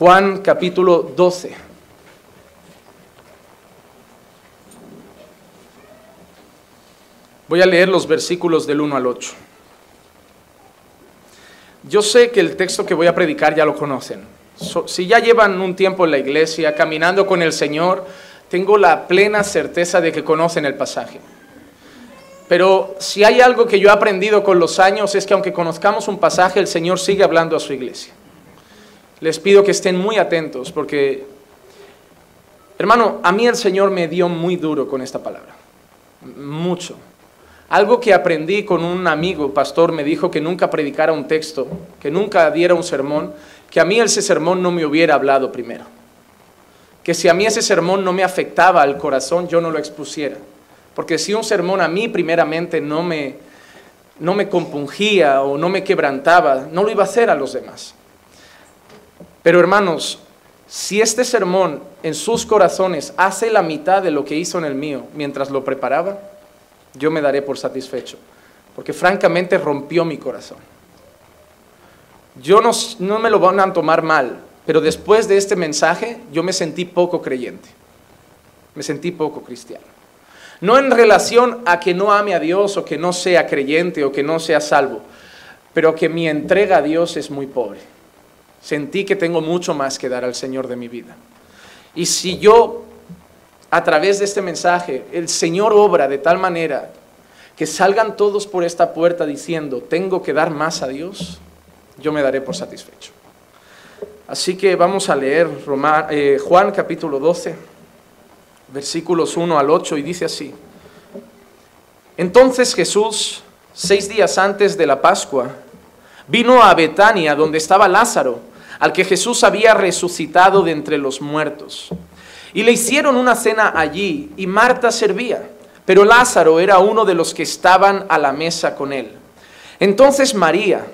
Juan capítulo 12. Voy a leer los versículos del 1 al 8. Yo sé que el texto que voy a predicar ya lo conocen. si ya llevan un tiempo en la iglesia caminando con el Señor, tengo la plena certeza de que conocen el pasaje. Pero si hay algo que yo he aprendido con los años es que aunque conozcamos un pasaje, el Señor sigue hablando a su iglesia. Les pido que estén muy atentos porque, hermano, a mí el Señor me dio muy duro con esta palabra. Mucho. Algo que aprendí con un amigo, pastor, me dijo que nunca predicara un texto, que nunca diera un sermón, que a mí ese sermón no me hubiera hablado primero. Que si a mí ese sermón no me afectaba al corazón, yo no lo expusiera. Porque si un sermón a mí primeramente no me, no me compungía o no me quebrantaba, no lo iba a hacer a los demás. Pero hermanos, si este sermón en sus corazones hace la mitad de lo que hizo en el mío mientras lo preparaba, yo me daré por satisfecho, porque francamente rompió mi corazón. Yo no, me lo van a tomar mal, pero después de este mensaje yo me sentí poco creyente, me sentí poco cristiano. No en relación a que no ame a Dios o que no sea creyente o que no sea salvo, pero que mi entrega a Dios es muy pobre. Sentí que tengo mucho más que dar al Señor de mi vida. Y si yo a través de este mensaje, el Señor obra de tal manera que salgan todos por esta puerta diciendo, tengo que dar más a Dios, yo me daré por satisfecho. Así que vamos a leer eh, Juan capítulo 12, versículos 1 al 8, y dice así. Entonces Jesús, seis días antes de la Pascua, vino a Betania, donde estaba Lázaro, al que Jesús había resucitado de entre los muertos. Y le hicieron una cena allí y Marta servía, pero Lázaro era uno de los que estaban a la mesa con él. Entonces María,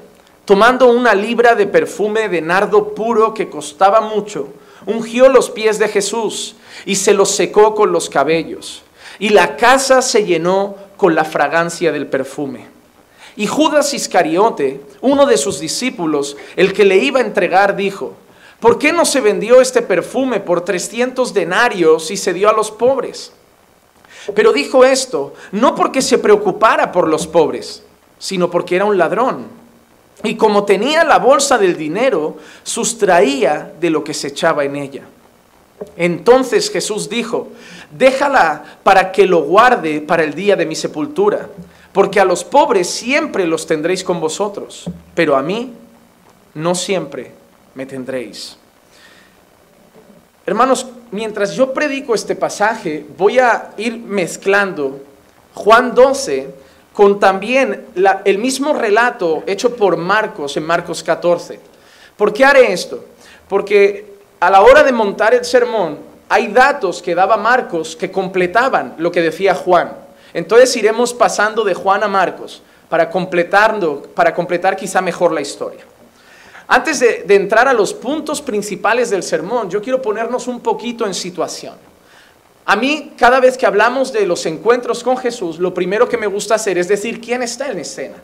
tomando una libra de perfume de nardo puro que costaba mucho, ungió los pies de Jesús y se los secó con los cabellos. Y la casa se llenó con la fragancia del perfume. Y Judas Iscariote, uno de sus discípulos, el que le iba a entregar, dijo, ¿Por qué no se vendió este perfume por 300 denarios y se dio a los pobres? Pero dijo esto no porque se preocupara por los pobres, sino porque era un ladrón. Y como tenía la bolsa del dinero, sustraía de lo que se echaba en ella. Entonces Jesús dijo, déjala para que lo guarde para el día de mi sepultura, porque a los pobres siempre los tendréis con vosotros, pero a mí no siempre me tendréis. Hermanos, mientras yo predico este pasaje, voy a ir mezclando Juan 12 con también el mismo relato hecho por Marcos en Marcos 14. ¿Por qué haré esto? Porque a la hora de montar el sermón hay datos que daba Marcos que completaban lo que decía Juan. Entonces iremos pasando de Juan a Marcos para, completando, para completar quizá mejor la historia. Antes de, entrar a los puntos principales del sermón, yo quiero ponernos un poquito en situación. A mí, cada vez que hablamos de los encuentros con Jesús, lo primero que me gusta hacer es decir quién está en escena.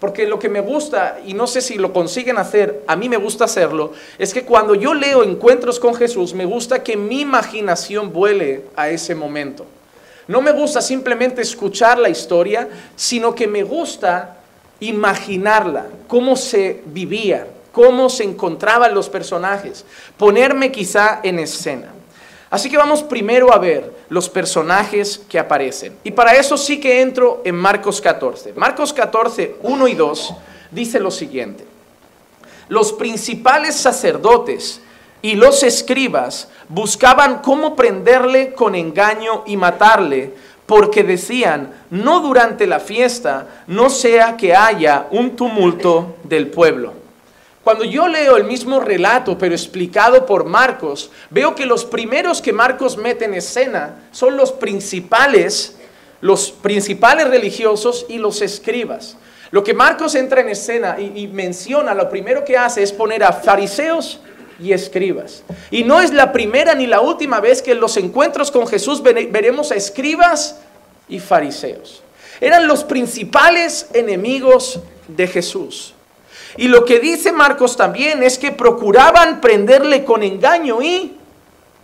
Porque lo que me gusta, y no sé si lo consiguen hacer, a mí me gusta hacerlo, es que cuando yo leo encuentros con Jesús, me gusta que mi imaginación vuele a ese momento. No me gusta simplemente escuchar la historia, sino que me gusta imaginarla, cómo se vivía, cómo se encontraban los personajes, ponerme quizá en escena. Así que vamos primero a ver los personajes que aparecen. Y para eso sí que entro en Marcos 14. Marcos 14, 1 y 2 dice lo siguiente. Los principales sacerdotes y los escribas buscaban cómo prenderle con engaño y matarle, porque decían, no durante la fiesta, no sea que haya un tumulto del pueblo. Cuando yo leo el mismo relato, pero explicado por Marcos, veo que los primeros que Marcos mete en escena son los principales, los principales religiosos y los escribas. Lo que Marcos entra en escena y, menciona, lo primero que hace es poner a fariseos y escribas. Y no es la primera ni la última vez que en los encuentros con Jesús veremos a escribas y fariseos. Eran los principales enemigos de Jesús. Y lo que dice Marcos también es que procuraban prenderle con engaño y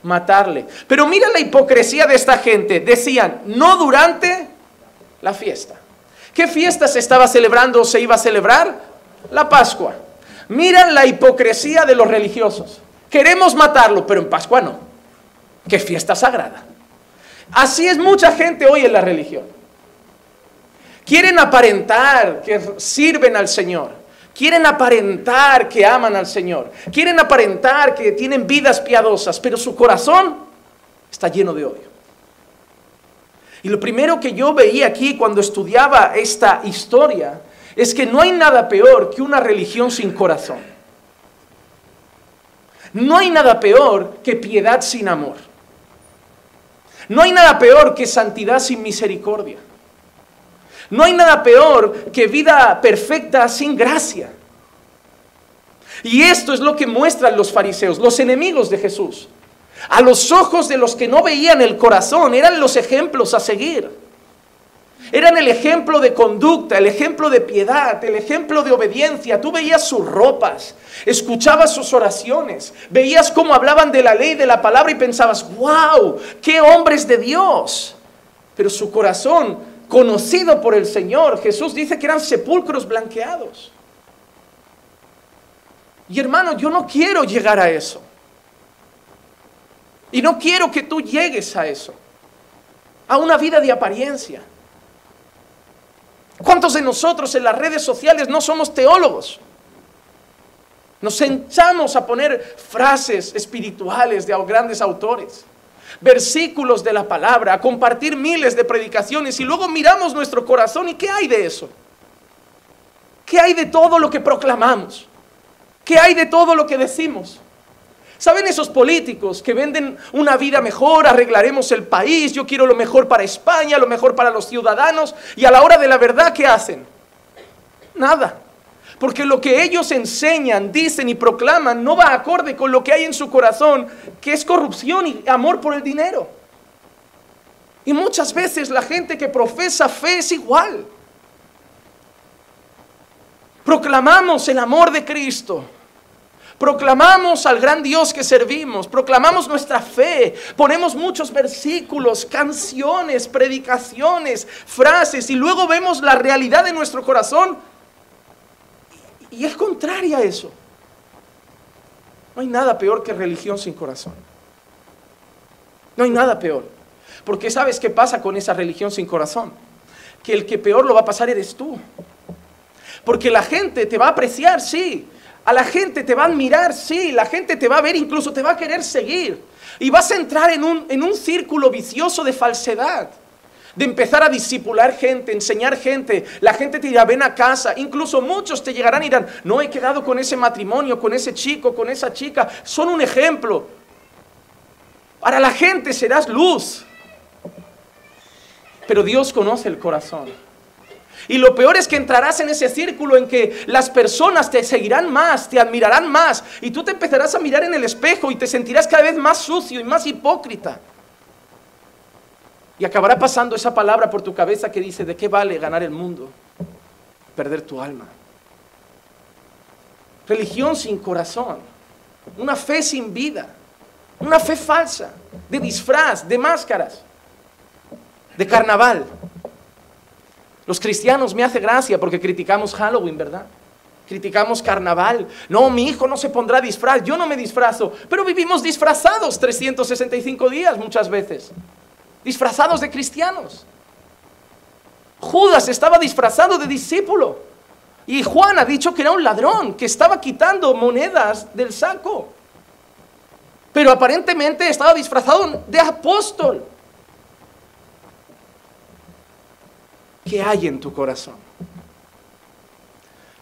matarle. Pero mira la hipocresía de esta gente. Decían, no durante la fiesta. ¿Qué fiesta se estaba celebrando o se iba a celebrar? La Pascua. Miran la hipocresía de los religiosos. Queremos matarlo, pero en Pascua no. Qué fiesta sagrada. Así es mucha gente hoy en la religión. Quieren aparentar que sirven al Señor. Quieren aparentar que aman al Señor. Quieren aparentar que tienen vidas piadosas, pero su corazón está lleno de odio. Y lo primero que yo veía aquí cuando estudiaba esta historia es que no hay nada peor que una religión sin corazón. No hay nada peor que piedad sin amor. No hay nada peor que santidad sin misericordia. No hay nada peor que vida perfecta sin gracia. Y esto es lo que muestran los fariseos, los enemigos de Jesús. A los ojos de los que no veían el corazón, eran los ejemplos a seguir. Eran el ejemplo de conducta, el ejemplo de piedad, el ejemplo de obediencia. Tú veías sus ropas, escuchabas sus oraciones, veías cómo hablaban de la ley, de la palabra y pensabas, wow, qué hombres de Dios. Pero su corazón, conocido por el Señor, Jesús dice que eran sepulcros blanqueados. Y hermano, yo no quiero llegar a eso. Y no quiero que tú llegues a eso, a una vida de apariencia. ¿Cuántos de nosotros en las redes sociales no somos teólogos? Nos sentamos a poner frases espirituales de grandes autores, versículos de la palabra, a compartir miles de predicaciones y luego miramos nuestro corazón y ¿qué hay de eso? ¿Qué hay de todo lo que proclamamos? ¿Qué hay de todo lo que decimos? ¿Saben esos políticos que venden una vida mejor, arreglaremos el país, yo quiero lo mejor para España, lo mejor para los ciudadanos, y a la hora de la verdad, ¿qué hacen? Nada. Porque lo que ellos enseñan, dicen y proclaman no va acorde con lo que hay en su corazón, que es corrupción y amor por el dinero. Y muchas veces la gente que profesa fe es igual. Proclamamos el amor de Cristo Proclamamos al gran Dios que servimos, proclamamos nuestra fe, ponemos muchos versículos, canciones, predicaciones, frases y luego vemos la realidad de nuestro corazón y es contraria a eso. No hay nada peor que religión sin corazón. No hay nada peor. Porque sabes qué pasa con esa religión sin corazón? Que el que peor lo va a pasar eres tú. Porque la gente te va a apreciar, sí, a la gente te va a admirar, sí, la gente te va a ver, incluso te va a querer seguir. Y vas a entrar en un, en un círculo vicioso de falsedad, de empezar a disipular gente, enseñar gente. La gente te dirá, ven a casa. Incluso muchos te llegarán y dirán, no he quedado con ese matrimonio, con ese chico, con esa chica. Son un ejemplo. Para la gente serás luz. Pero Dios conoce el corazón. Y lo peor es que entrarás en ese círculo en que las personas te seguirán más, te admirarán más, y tú te empezarás a mirar en el espejo y te sentirás cada vez más sucio y más hipócrita. Y acabará pasando esa palabra por tu cabeza que dice, ¿de qué vale ganar el mundo? Perder tu alma. Religión sin corazón, una fe sin vida, una fe falsa, de disfraz, de máscaras, de carnaval. Los cristianos me hace gracia porque criticamos Halloween, ¿verdad? Criticamos carnaval. No, mi hijo no se pondrá disfraz, yo no me disfrazo, pero vivimos disfrazados 365 días muchas veces. Disfrazados de cristianos. Judas estaba disfrazado de discípulo. Y Juan ha dicho que era un ladrón, que estaba quitando monedas del saco. Pero aparentemente estaba disfrazado de apóstol. ¿Qué hay en tu corazón?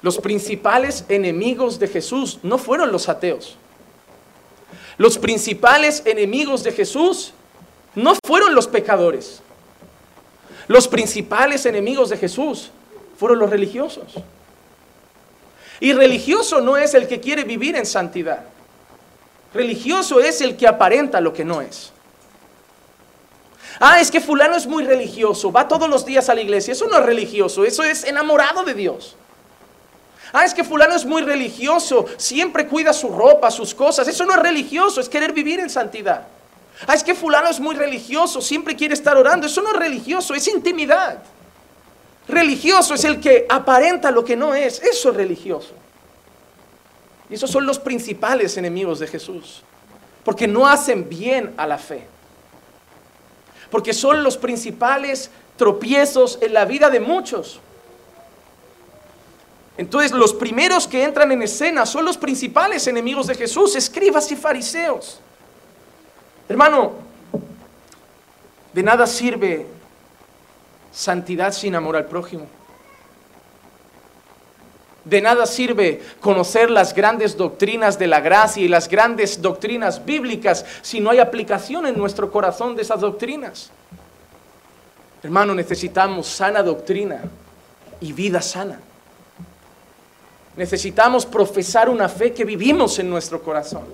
Los principales enemigos de Jesús no fueron los ateos. Los principales enemigos de Jesús no fueron los pecadores. Los principales enemigos de Jesús fueron los religiosos. Y religioso no es el que quiere vivir en santidad. Religioso es el que aparenta lo que no es. Ah, es que fulano es muy religioso, va todos los días a la iglesia. Eso no es religioso, eso es enamorado de Dios. Ah, es que fulano es muy religioso, siempre cuida su ropa, sus cosas. Eso no es religioso, es querer vivir en santidad. Ah, es que fulano es muy religioso, siempre quiere estar orando. Eso no es religioso, es intimidad. Religioso es el que aparenta lo que no es. Eso es religioso. Y esos son los principales enemigos de Jesús. Porque no hacen bien a la fe. Porque son los principales tropiezos en la vida de muchos. Entonces los primeros que entran en escena son los principales enemigos de Jesús, escribas y fariseos. Hermano, de nada sirve santidad sin amor al prójimo. De nada sirve conocer las grandes doctrinas de la gracia y las grandes doctrinas bíblicas si no hay aplicación en nuestro corazón de esas doctrinas. Hermano, necesitamos sana doctrina y vida sana. Necesitamos profesar una fe que vivimos en nuestro corazón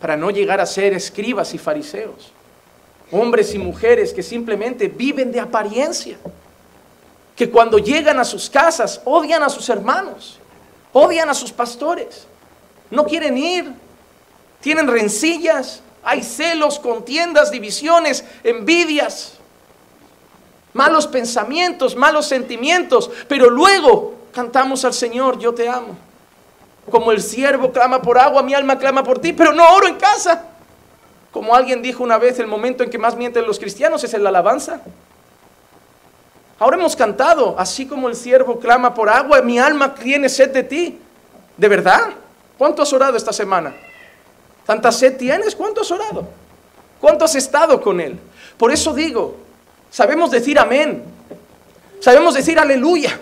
para no llegar a ser escribas y fariseos hombres y mujeres que simplemente viven de apariencia, que cuando llegan a sus casas odian a sus hermanos, odian a sus pastores, no quieren ir, tienen rencillas, hay celos, contiendas, divisiones, envidias, malos pensamientos, malos sentimientos, pero luego cantamos al Señor, yo te amo. Como el siervo clama por agua, mi alma clama por ti, pero no oro en casa. Como alguien dijo una vez, el momento en que más mienten los cristianos es en la alabanza. Ahora hemos cantado, así como el siervo clama por agua, mi alma tiene sed de ti. ¿De verdad? ¿Cuánto has orado esta semana? ¿Tanta sed tienes? ¿Cuánto has orado? ¿Cuánto has estado con Él? Por eso digo, sabemos decir amén. Sabemos decir aleluya.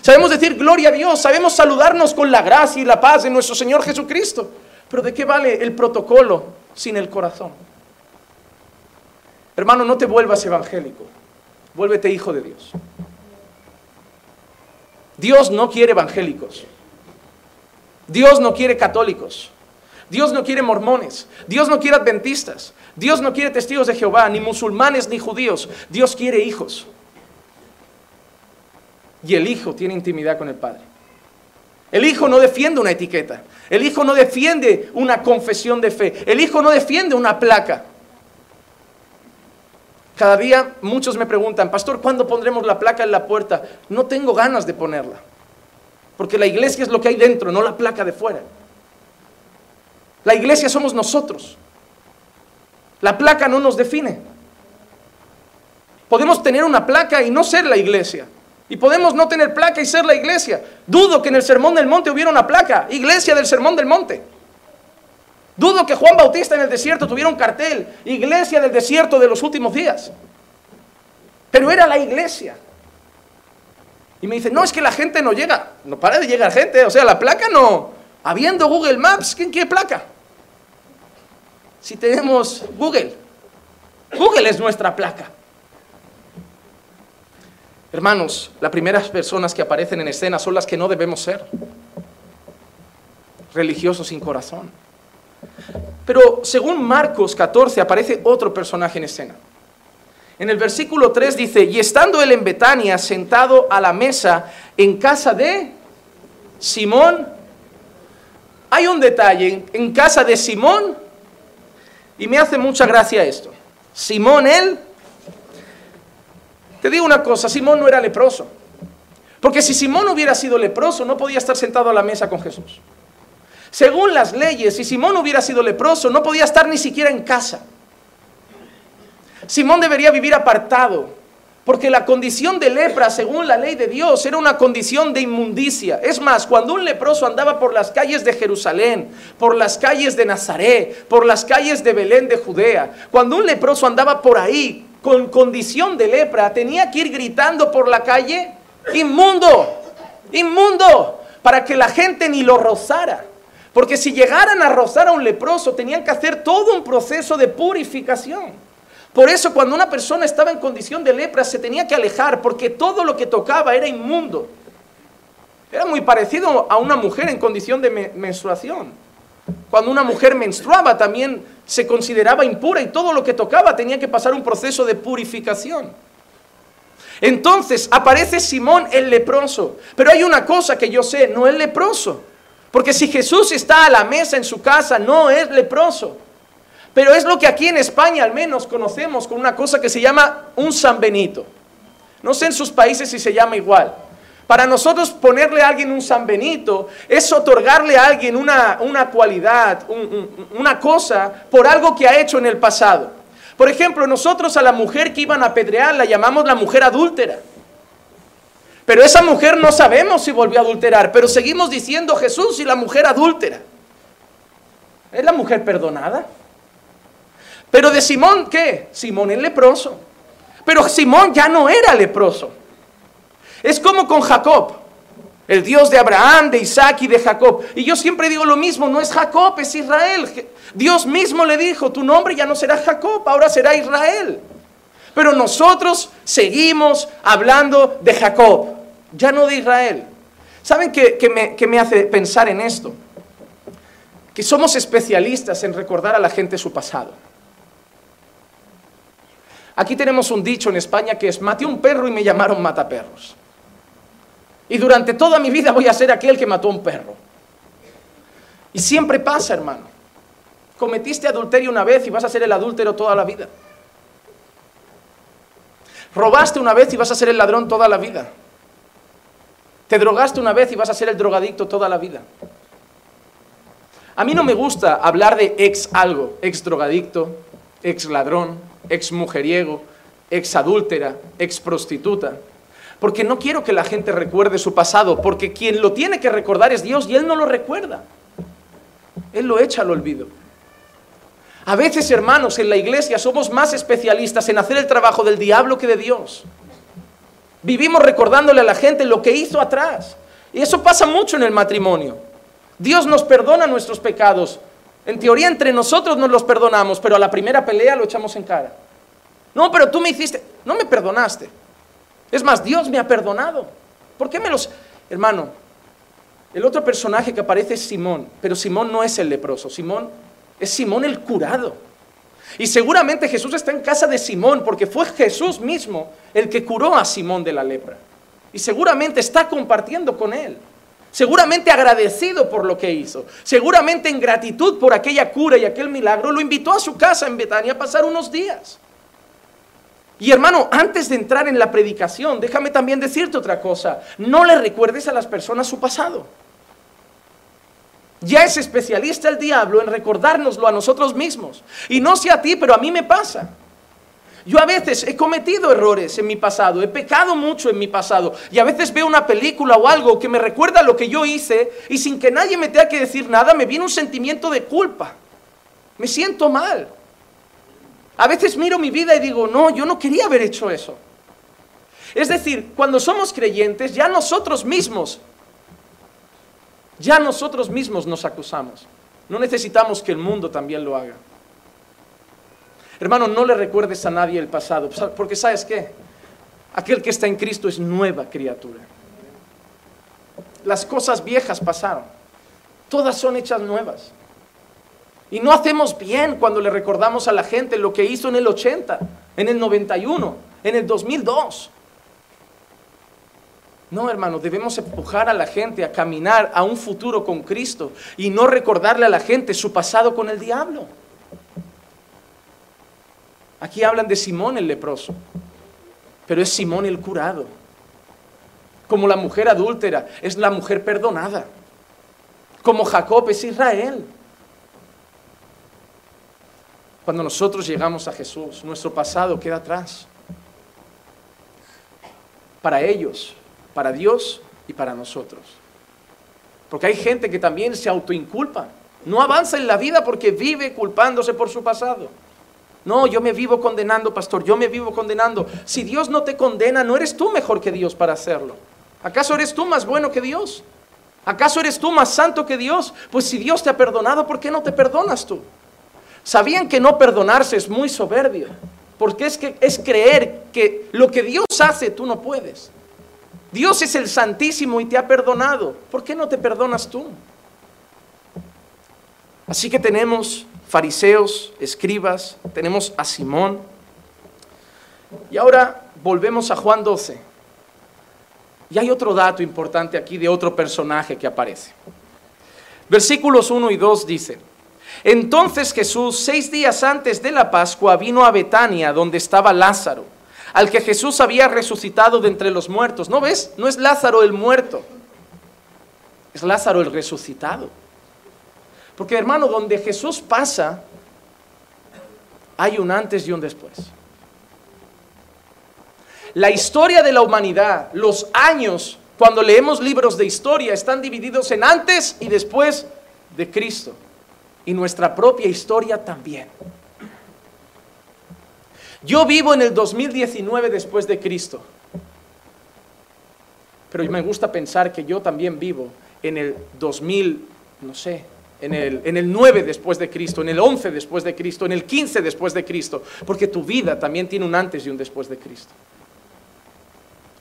Sabemos decir gloria a Dios. Sabemos saludarnos con la gracia y la paz de nuestro Señor Jesucristo. Pero ¿de qué vale el protocolo sin el corazón. Hermano, no te vuelvas evangélico, vuélvete hijo de Dios. Dios no quiere evangélicos. Dios no quiere católicos. Dios no quiere mormones. Dios no quiere adventistas. Dios no quiere testigos de Jehová, ni musulmanes, ni judíos. Dios quiere hijos. Y el hijo tiene intimidad con el Padre. El hijo no defiende una etiqueta. El hijo no defiende una confesión de fe. El hijo no defiende una placa. Cada día muchos me preguntan, pastor, ¿cuándo pondremos la placa en la puerta? No tengo ganas de ponerla. Porque la iglesia es lo que hay dentro, no la placa de fuera. La iglesia somos nosotros. La placa no nos define. Podemos tener una placa y no ser la iglesia. Y podemos no tener placa y ser la iglesia. Dudo que en el Sermón del Monte hubiera una placa, iglesia del Sermón del Monte. Dudo que Juan Bautista en el desierto tuviera un cartel, iglesia del desierto de los últimos días. Pero era la iglesia. Y me dice, no, es que la gente no llega. No para de llegar gente. O sea, la placa no. Habiendo Google Maps, ¿quién quiere placa? Si tenemos Google. Google es nuestra placa. Hermanos, las primeras personas que aparecen en escena son las que no debemos ser. Religiosos sin corazón. Pero según Marcos 14 aparece otro personaje en escena. En el versículo 3 dice, y estando él en Betania sentado a la mesa en casa de Simón, hay un detalle, en casa de Simón, y me hace mucha gracia esto. Simón, él te digo una cosa, Simón no era leproso. Porque si Simón hubiera sido leproso, no podía estar sentado a la mesa con Jesús. Según las leyes, si Simón hubiera sido leproso, no podía estar ni siquiera en casa. Simón debería vivir apartado, porque la condición de lepra, según la ley de Dios, era una condición de inmundicia. Es más, cuando un leproso andaba por las calles de Jerusalén, por las calles de Nazaret, por las calles de Belén de Judea, cuando un leproso andaba por ahí con condición de lepra tenía que ir gritando por la calle, inmundo, inmundo, para que la gente ni lo rozara. Porque si llegaran a rozar a un leproso, tenían que hacer todo un proceso de purificación. Por eso cuando una persona estaba en condición de lepra se tenía que alejar, porque todo lo que tocaba era inmundo. Era muy parecido a una mujer en condición de menstruación. Cuando una mujer menstruaba también se consideraba impura y todo lo que tocaba tenía que pasar un proceso de purificación. Entonces aparece Simón el leproso. Pero hay una cosa que yo sé, no es leproso. Porque si Jesús está a la mesa en su casa, no es leproso. Pero es lo que aquí en España al menos conocemos con una cosa que se llama un San Benito. No sé en sus países si se llama igual. Para nosotros ponerle a alguien un San Benito es otorgarle a alguien una, cualidad, una cosa por algo que ha hecho en el pasado. Por ejemplo, nosotros a la mujer que iban a apedrear la llamamos la mujer adúltera. Pero esa mujer no sabemos si volvió a adulterar, pero seguimos diciendo Jesús y la mujer adúltera. ¿Es la mujer perdonada? Pero de Simón, ¿qué? Simón es leproso. Pero Simón ya no era leproso. Es como con Jacob, el Dios de Abraham, de Isaac y de Jacob. Y yo siempre digo lo mismo, no es Jacob, es Israel. Dios mismo le dijo, tu nombre ya no será Jacob, ahora será Israel. Pero nosotros seguimos hablando de Jacob, ya no de Israel. ¿Saben qué, me, hace pensar en esto? Que somos especialistas en recordar a la gente su pasado. Aquí tenemos un dicho en España que es, maté un perro y me llamaron mataperros. Y durante toda mi vida voy a ser aquel que mató un perro. Y siempre pasa, hermano. Cometiste adulterio una vez y vas a ser el adúltero toda la vida. Robaste una vez y vas a ser el ladrón toda la vida. Te drogaste una vez y vas a ser el drogadicto toda la vida. A mí no me gusta hablar de ex algo, ex drogadicto, ex ladrón, ex mujeriego, ex adúltera, ex prostituta. Porque no quiero que la gente recuerde su pasado, porque quien lo tiene que recordar es Dios y Él no lo recuerda. Él lo echa al olvido. A veces, hermanos, en la iglesia somos más especialistas en hacer el trabajo del diablo que de Dios. Vivimos recordándole a la gente lo que hizo atrás. Y eso pasa mucho en el matrimonio. Dios nos perdona nuestros pecados, en teoría entre nosotros nos los perdonamos, pero a la primera pelea lo echamos en cara. No, pero tú me hiciste, no me perdonaste. Es más, Dios me ha perdonado. ¿Por qué me los... Hermano, el otro personaje que aparece es Simón, pero Simón no es el leproso, Simón es Simón el curado. Y seguramente Jesús está en casa de Simón porque fue Jesús mismo el que curó a Simón de la lepra. Y seguramente está compartiendo con él seguramente agradecido por lo que hizo, seguramente en gratitud por aquella cura y aquel milagro, lo invitó a su casa en Betania a pasar unos días. Y hermano, antes de entrar en la predicación, déjame también decirte otra cosa, no le recuerdes a las personas su pasado. Ya es especialista el diablo en recordárnoslo a nosotros mismos. Y no sé a ti, pero a mí me pasa. Yo a veces he cometido errores en mi pasado, he pecado mucho en mi pasado y a veces veo una película o algo que me recuerda lo que yo hice y sin que nadie me tenga que decir nada me viene un sentimiento de culpa. Me siento mal. A veces miro mi vida y digo, no, yo no quería haber hecho eso. Es decir, cuando somos creyentes ya nosotros mismos, ya nosotros mismos nos acusamos. No necesitamos que el mundo también lo haga. Hermano, no le recuerdes a nadie el pasado, porque sabes qué? Aquel que está en Cristo es nueva criatura. Las cosas viejas pasaron, todas son hechas nuevas. Y no hacemos bien cuando le recordamos a la gente lo que hizo en el 80, en el 91, en el 2002. No, hermano, debemos empujar a la gente a caminar a un futuro con Cristo y no recordarle a la gente su pasado con el diablo. Aquí hablan de Simón el leproso, pero es Simón el curado. Como la mujer adúltera, es la mujer perdonada. Como Jacob es Israel. Cuando nosotros llegamos a Jesús, nuestro pasado queda atrás. Para ellos, para Dios y para nosotros. Porque hay gente que también se autoinculpa. No avanza en la vida porque vive culpándose por su pasado. No, yo me vivo condenando, pastor, yo me vivo condenando. Si Dios no te condena, ¿no eres tú mejor que Dios para hacerlo? ¿Acaso eres tú más bueno que Dios? ¿Acaso eres tú más santo que Dios? Pues si Dios te ha perdonado, ¿por qué no te perdonas tú? ¿Sabían que no perdonarse es muy soberbio? Porque es, que, es creer que lo que Dios hace tú no puedes. Dios es el Santísimo y te ha perdonado. ¿Por qué no te perdonas tú? Así que tenemos fariseos, escribas, tenemos a Simón. Y ahora volvemos a Juan 12. Y hay otro dato importante aquí de otro personaje que aparece. Versículos 1 y 2 dicen, entonces Jesús, seis días antes de la Pascua, vino a Betania, donde estaba Lázaro, al que Jesús había resucitado de entre los muertos. ¿No ves? No es Lázaro el muerto, es Lázaro el resucitado. Porque hermano, donde Jesús pasa, hay un antes y un después. La historia de la humanidad, los años, cuando leemos libros de historia, están divididos en antes y después de Cristo. Y nuestra propia historia también. Yo vivo en el 2019 después de Cristo. Pero me gusta pensar que yo también vivo en el 2000, no sé, en el, en el 9 después de Cristo, en el 11 después de Cristo, en el 15 después de Cristo, porque tu vida también tiene un antes y un después de Cristo.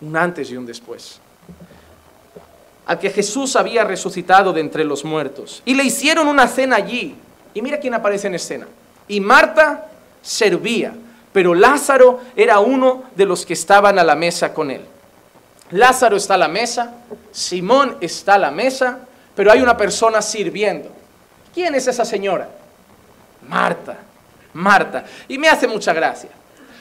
Un antes y un después. Al que Jesús había resucitado de entre los muertos. Y le hicieron una cena allí. Y mira quién aparece en escena. Y Marta servía, pero Lázaro era uno de los que estaban a la mesa con él. Lázaro está a la mesa, Simón está a la mesa, pero hay una persona sirviendo. ¿Quién es esa señora? Marta, Marta. Y me hace mucha gracia.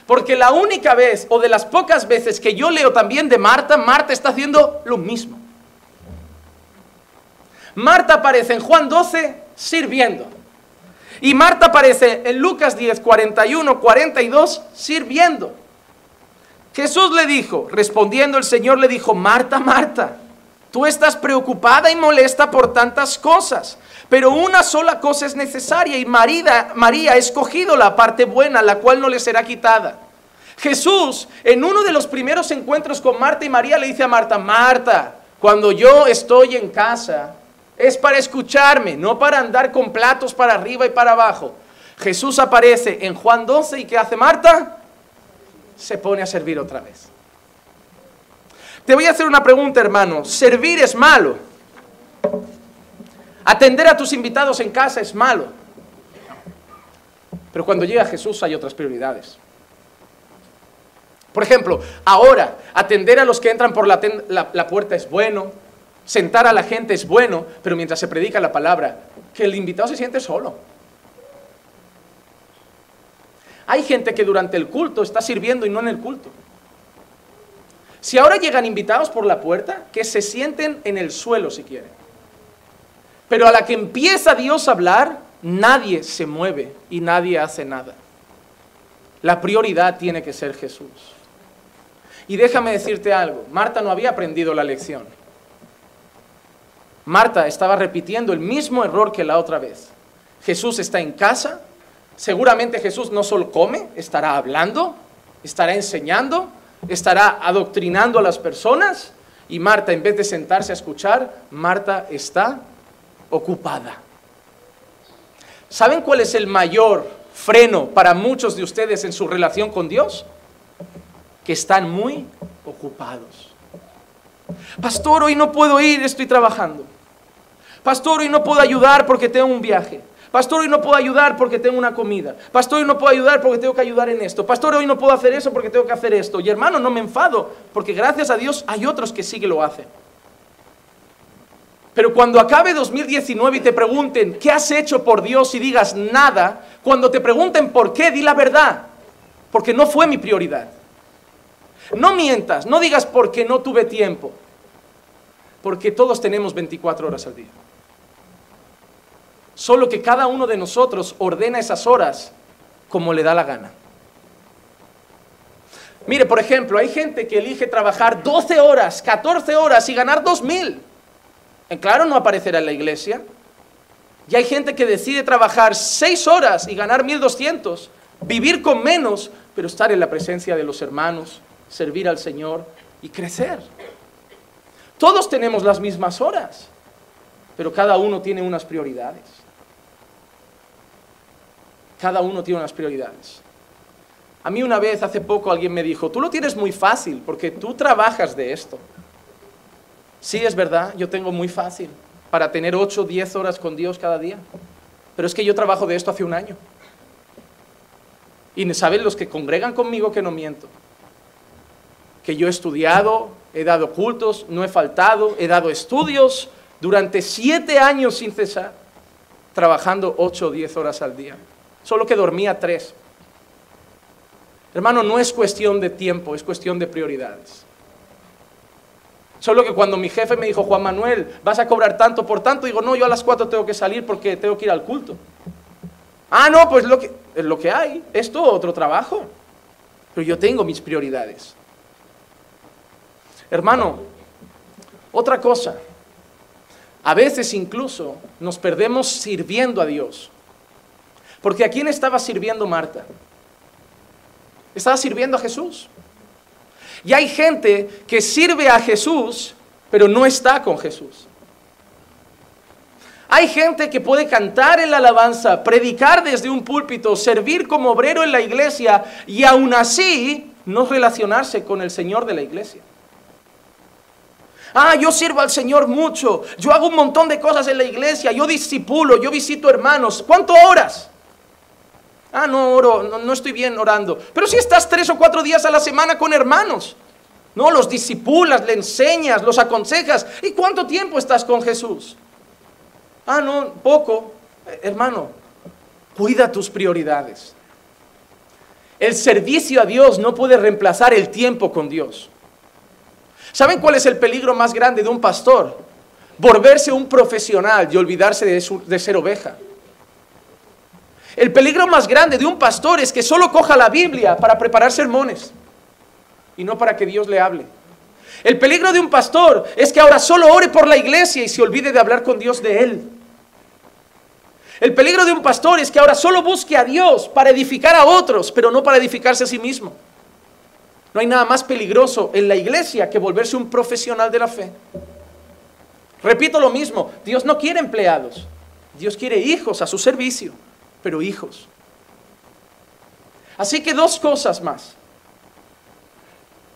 Porque la única vez o de las pocas veces que yo leo también de Marta, Marta está haciendo lo mismo. Marta aparece en Juan 12 sirviendo. Y Marta aparece en Lucas 10, 41, 42 sirviendo. Jesús le dijo, respondiendo el Señor le dijo, Marta, Marta, tú estás preocupada y molesta por tantas cosas, pero una sola cosa es necesaria y María, María ha escogido la parte buena, la cual no le será quitada. Jesús, en uno de los primeros encuentros con Marta y María, le dice a Marta, Marta, cuando yo estoy en casa, es para escucharme, no para andar con platos para arriba y para abajo. Jesús aparece en Juan 12 y ¿qué hace Marta? se pone a servir otra vez. Te voy a hacer una pregunta, hermano. ¿Servir es malo? ¿Atender a tus invitados en casa es malo? Pero cuando llega Jesús hay otras prioridades. Por ejemplo, ahora atender a los que entran por la, la, puerta es bueno, sentar a la gente es bueno, pero mientras se predica la palabra, que el invitado se siente solo. Hay gente que durante el culto está sirviendo y no en el culto. Si ahora llegan invitados por la puerta, que se sienten en el suelo si quieren. Pero a la que empieza Dios a hablar, nadie se mueve y nadie hace nada. La prioridad tiene que ser Jesús. Y déjame decirte algo, Marta no había aprendido la lección. Marta estaba repitiendo el mismo error que la otra vez. Jesús está en casa, Seguramente Jesús no solo come, estará hablando, estará enseñando, estará adoctrinando a las personas. Y Marta, en vez de sentarse a escuchar, Marta está ocupada. ¿Saben cuál es el mayor freno para muchos de ustedes en su relación con Dios? Que están muy ocupados. Pastor, hoy no puedo ir, estoy trabajando. Pastor, hoy no puedo ayudar porque tengo un viaje. Pastor, hoy no puedo ayudar porque tengo una comida. Pastor, hoy no puedo ayudar porque tengo que ayudar en esto. Pastor, hoy no puedo hacer eso porque tengo que hacer esto. Y hermano, no me enfado, porque gracias a Dios hay otros que sí que lo hacen. Pero cuando acabe 2019 y te pregunten, ¿qué has hecho por Dios? y digas nada, cuando te pregunten por qué, di la verdad, porque no fue mi prioridad. No mientas, no digas porque no tuve tiempo, porque todos tenemos 24 horas al día. Solo que cada uno de nosotros ordena esas horas como le da la gana. Mire, por ejemplo, hay gente que elige trabajar 12 horas, 14 horas y ganar 2.000. En claro, no aparecerá en la iglesia. Y hay gente que decide trabajar 6 horas y ganar 1.200, vivir con menos, pero estar en la presencia de los hermanos, servir al Señor y crecer. Todos tenemos las mismas horas, pero cada uno tiene unas prioridades. Cada uno tiene unas prioridades. A mí una vez, hace poco, alguien me dijo, tú lo tienes muy fácil porque tú trabajas de esto. Sí, es verdad, yo tengo muy fácil para tener 8 o 10 horas con Dios cada día. Pero es que yo trabajo de esto hace un año. Y saben los que congregan conmigo que no miento. que yo he estudiado, he dado cultos, no he faltado, he dado estudios durante siete años sin cesar, trabajando ocho o diez horas al día, solo que dormía tres. Hermano, no es cuestión de tiempo, es cuestión de prioridades. Solo que cuando mi jefe me dijo, Juan Manuel, vas a cobrar tanto por tanto, digo, no, yo a las cuatro tengo que salir porque tengo que ir al culto. Ah, no, pues lo que, es lo que hay, esto otro trabajo. Pero yo tengo mis prioridades. Hermano, otra cosa, a veces incluso nos perdemos sirviendo a Dios. Porque ¿a quién estaba sirviendo Marta? Estaba sirviendo a Jesús. Y hay gente que sirve a Jesús, pero no está con Jesús. Hay gente que puede cantar en la alabanza, predicar desde un púlpito, servir como obrero en la iglesia y aún así no relacionarse con el Señor de la iglesia. Ah, yo sirvo al Señor mucho, yo hago un montón de cosas en la iglesia, yo disipulo, yo visito hermanos. ¿Cuánto horas? Ah, no oro, no, estoy bien orando. Pero si estás tres o cuatro días a la semana con hermanos, no, los disipulas, le enseñas, los aconsejas. ¿Y cuánto tiempo estás con Jesús? Ah, no, poco. Eh, hermano, cuida tus prioridades. El servicio a Dios no puede reemplazar el tiempo con Dios. ¿Saben cuál es el peligro más grande de un pastor? Volverse un profesional y olvidarse de, ser oveja. El peligro más grande de un pastor es que solo coja la Biblia para preparar sermones y no para que Dios le hable. El peligro de un pastor es que ahora solo ore por la iglesia y se olvide de hablar con Dios de él. El peligro de un pastor es que ahora solo busque a Dios para edificar a otros, pero no para edificarse a sí mismo. No hay nada más peligroso en la iglesia que volverse un profesional de la fe. Repito lo mismo, Dios no quiere empleados, Dios quiere hijos a su servicio pero hijos. Así que dos cosas más.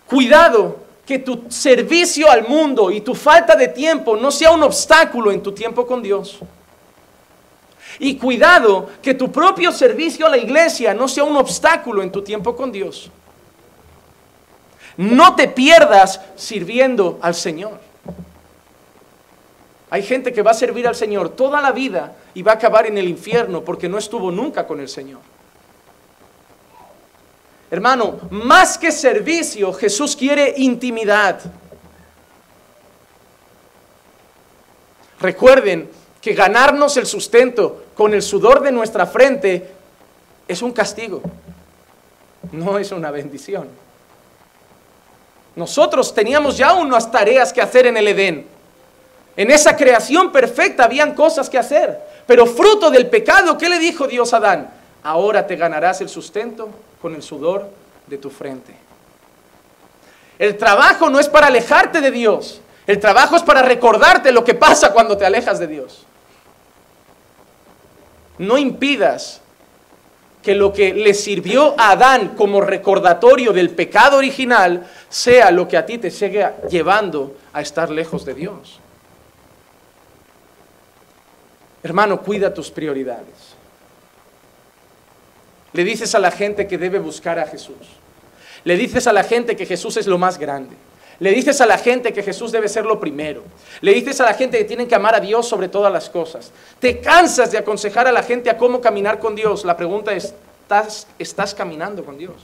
Cuidado que tu servicio al mundo y tu falta de tiempo no sea un obstáculo en tu tiempo con Dios. Y cuidado que tu propio servicio a la iglesia no sea un obstáculo en tu tiempo con Dios. No te pierdas sirviendo al Señor. Hay gente que va a servir al Señor toda la vida y va a acabar en el infierno porque no estuvo nunca con el Señor. Hermano, más que servicio, Jesús quiere intimidad. Recuerden que ganarnos el sustento con el sudor de nuestra frente es un castigo, no es una bendición. Nosotros teníamos ya unas tareas que hacer en el Edén. En esa creación perfecta habían cosas que hacer, pero fruto del pecado, ¿qué le dijo Dios a Adán? Ahora te ganarás el sustento con el sudor de tu frente. El trabajo no es para alejarte de Dios, el trabajo es para recordarte lo que pasa cuando te alejas de Dios. No impidas que lo que le sirvió a Adán como recordatorio del pecado original sea lo que a ti te sigue llevando a estar lejos de Dios. Hermano, cuida tus prioridades. Le dices a la gente que debe buscar a Jesús. Le dices a la gente que Jesús es lo más grande. Le dices a la gente que Jesús debe ser lo primero. Le dices a la gente que tienen que amar a Dios sobre todas las cosas. Te cansas de aconsejar a la gente a cómo caminar con Dios. La pregunta es, ¿estás, caminando con Dios?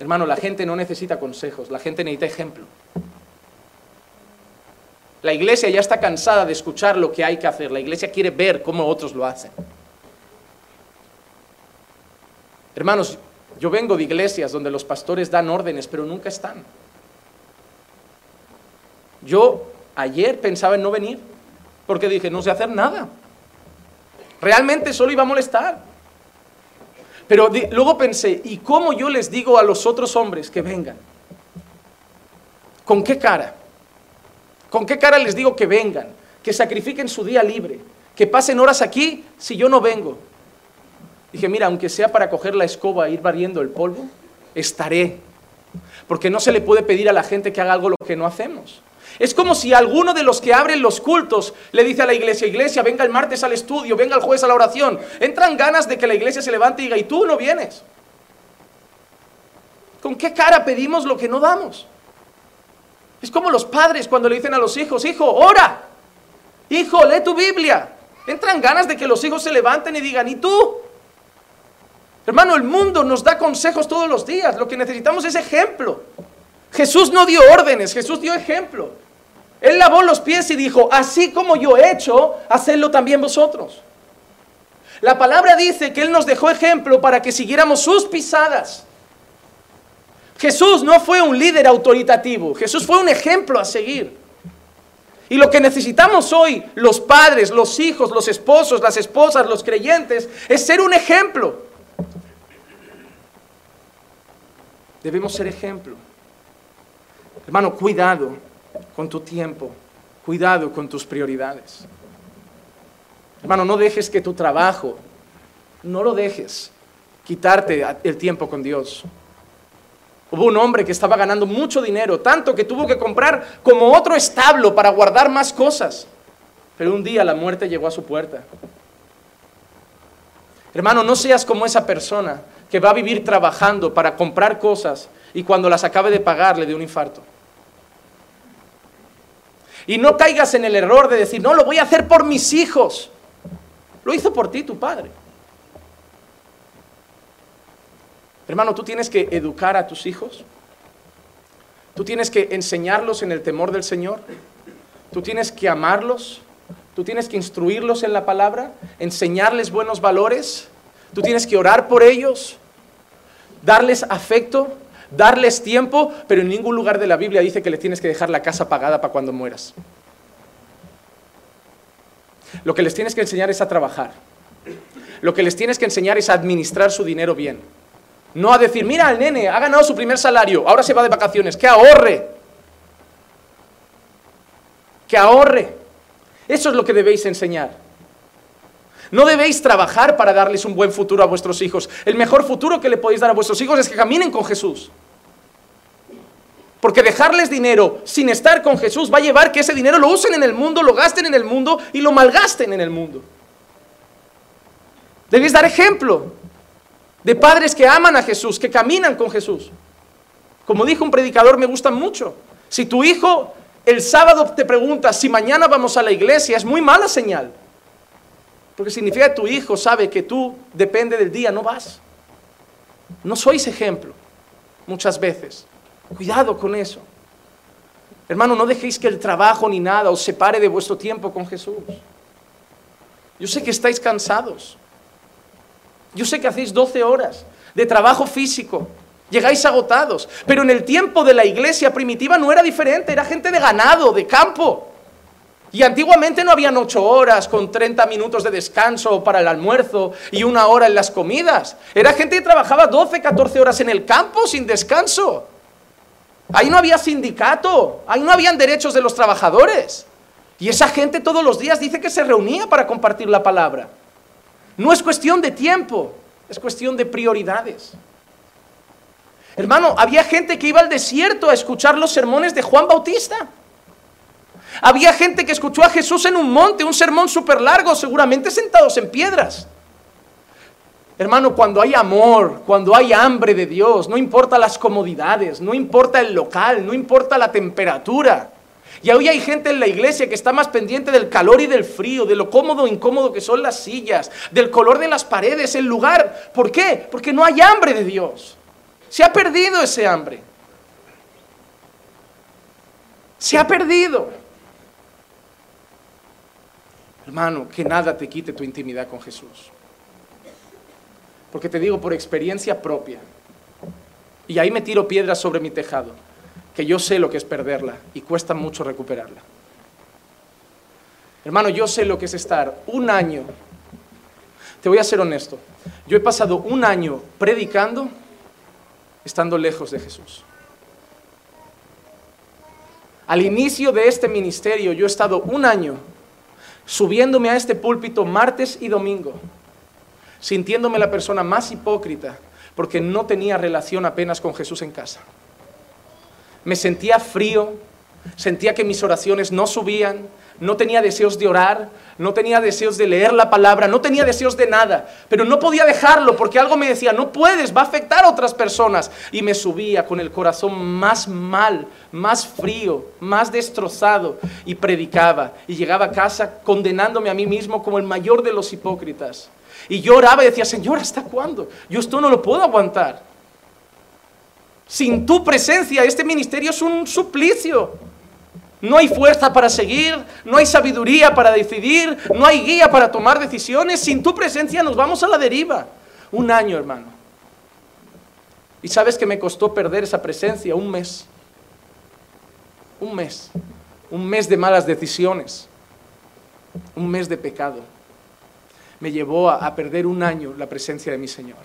Hermano, la gente no necesita consejos, la gente necesita ejemplo. La iglesia ya está cansada de escuchar lo que hay que hacer. La iglesia quiere ver cómo otros lo hacen. Hermanos, yo vengo de iglesias donde los pastores dan órdenes, pero nunca están. Yo ayer pensaba en no venir, porque dije, no sé hacer nada. Realmente solo iba a molestar. Pero luego pensé, ¿y cómo yo les digo a los otros hombres que vengan? ¿Con qué cara? ¿Con qué cara les digo que vengan? Que sacrifiquen su día libre, que pasen horas aquí si yo no vengo. Dije, mira, aunque sea para coger la escoba e ir barriendo el polvo, estaré. Porque no se le puede pedir a la gente que haga algo lo que no hacemos. Es como si alguno de los que abren los cultos le dice a la iglesia, iglesia, venga el martes al estudio, venga el jueves a la oración. Entran ganas de que la iglesia se levante y diga, y tú no vienes. ¿Con qué cara pedimos lo que no damos? Es como los padres cuando le dicen a los hijos, hijo, ora, hijo, lee tu Biblia. Entran ganas de que los hijos se levanten y digan, ¿y tú? Hermano, el mundo nos da consejos todos los días. Lo que necesitamos es ejemplo. Jesús no dio órdenes, Jesús dio ejemplo. Él lavó los pies y dijo, así como yo he hecho, hacedlo también vosotros. La palabra dice que Él nos dejó ejemplo para que siguiéramos sus pisadas. Jesús no fue un líder autoritativo, Jesús fue un ejemplo a seguir. Y lo que necesitamos hoy, los padres, los hijos, los esposos, las esposas, los creyentes, es ser un ejemplo. Debemos ser ejemplo. Hermano, cuidado con tu tiempo, cuidado con tus prioridades. Hermano, no dejes que tu trabajo, no lo dejes quitarte el tiempo con Dios. Hubo un hombre que estaba ganando mucho dinero, tanto que tuvo que comprar como otro establo para guardar más cosas. Pero un día la muerte llegó a su puerta. Hermano, no seas como esa persona que va a vivir trabajando para comprar cosas y cuando las acabe de pagar le dé un infarto. Y no caigas en el error de decir, no, lo voy a hacer por mis hijos. Lo hizo por ti tu padre. Hermano, tú tienes que educar a tus hijos. Tú tienes que enseñarlos en el temor del Señor. Tú tienes que amarlos. Tú tienes que instruirlos en la palabra, enseñarles buenos valores. Tú tienes que orar por ellos, darles afecto, darles tiempo, pero en ningún lugar de la Biblia dice que les tienes que dejar la casa pagada para cuando mueras. Lo que les tienes que enseñar es a trabajar. Lo que les tienes que enseñar es a administrar su dinero bien. No a decir, mira, el nene ha ganado su primer salario, ahora se va de vacaciones, que ahorre. Que ahorre. Eso es lo que debéis enseñar. No debéis trabajar para darles un buen futuro a vuestros hijos. El mejor futuro que le podéis dar a vuestros hijos es que caminen con Jesús. Porque dejarles dinero sin estar con Jesús va a llevar que ese dinero lo usen en el mundo, lo gasten en el mundo y lo malgasten en el mundo. Debéis dar ejemplo de padres que aman a Jesús, que caminan con Jesús. Como dijo un predicador, me gusta mucho. Si tu hijo el sábado te pregunta si mañana vamos a la iglesia, es muy mala señal. Porque significa que tu hijo sabe que tú, depende del día, no vas. No sois ejemplo muchas veces. Cuidado con eso. Hermano, no dejéis que el trabajo ni nada os separe de vuestro tiempo con Jesús. Yo sé que estáis cansados. Yo sé que hacéis 12 horas de trabajo físico. Llegáis agotados. Pero en el tiempo de la iglesia primitiva no era diferente. Era gente de ganado, de campo. Y antiguamente no habían ocho horas con 30 minutos de descanso para el almuerzo y una hora en las comidas. Era gente que trabajaba 12, 14 horas en el campo sin descanso. Ahí no había sindicato, ahí no habían derechos de los trabajadores. Y esa gente todos los días dice que se reunía para compartir la palabra. No es cuestión de tiempo, es cuestión de prioridades. Hermano, había gente que iba al desierto a escuchar los sermones de Juan Bautista. Había gente que escuchó a Jesús en un monte, un sermón súper largo, seguramente sentados en piedras. Hermano, cuando hay amor, cuando hay hambre de Dios, no importa las comodidades, no importa el local, no importa la temperatura. Y hoy hay gente en la iglesia que está más pendiente del calor y del frío, de lo cómodo e incómodo que son las sillas, del color de las paredes, el lugar. ¿Por qué? Porque no hay hambre de Dios. Se ha perdido ese hambre. Se ha perdido. Hermano, que nada te quite tu intimidad con Jesús. Porque te digo por experiencia propia. Y ahí me tiro piedras sobre mi tejado, que yo sé lo que es perderla y cuesta mucho recuperarla. Hermano, yo sé lo que es estar un año. Te voy a ser honesto. Yo he pasado un año predicando estando lejos de Jesús. Al inicio de este ministerio yo he estado un año subiéndome a este púlpito martes y domingo sintiéndome la persona más hipócrita porque no tenía relación apenas con Jesús en casa. Me sentía frío, Sentía que mis oraciones no subían, no tenía deseos de orar, no tenía deseos de leer la palabra, no tenía deseos de nada, pero no podía dejarlo porque algo me decía, no puedes, va a afectar a otras personas. Y me subía con el corazón más mal, más frío, más destrozado y predicaba. Y llegaba a casa condenándome a mí mismo como el mayor de los hipócritas. Y yo oraba y decía, Señor, ¿hasta cuándo? Yo esto no lo puedo aguantar. Sin tu presencia, este ministerio es un suplicio. No hay fuerza para seguir, no hay sabiduría para decidir, no hay guía para tomar decisiones. Sin tu presencia nos vamos a la deriva. Un año, hermano. ¿Y sabes que me costó perder esa presencia? Un mes. Un mes. Un mes de malas decisiones. Un mes de pecado. Me llevó a, perder un año la presencia de mi Señor.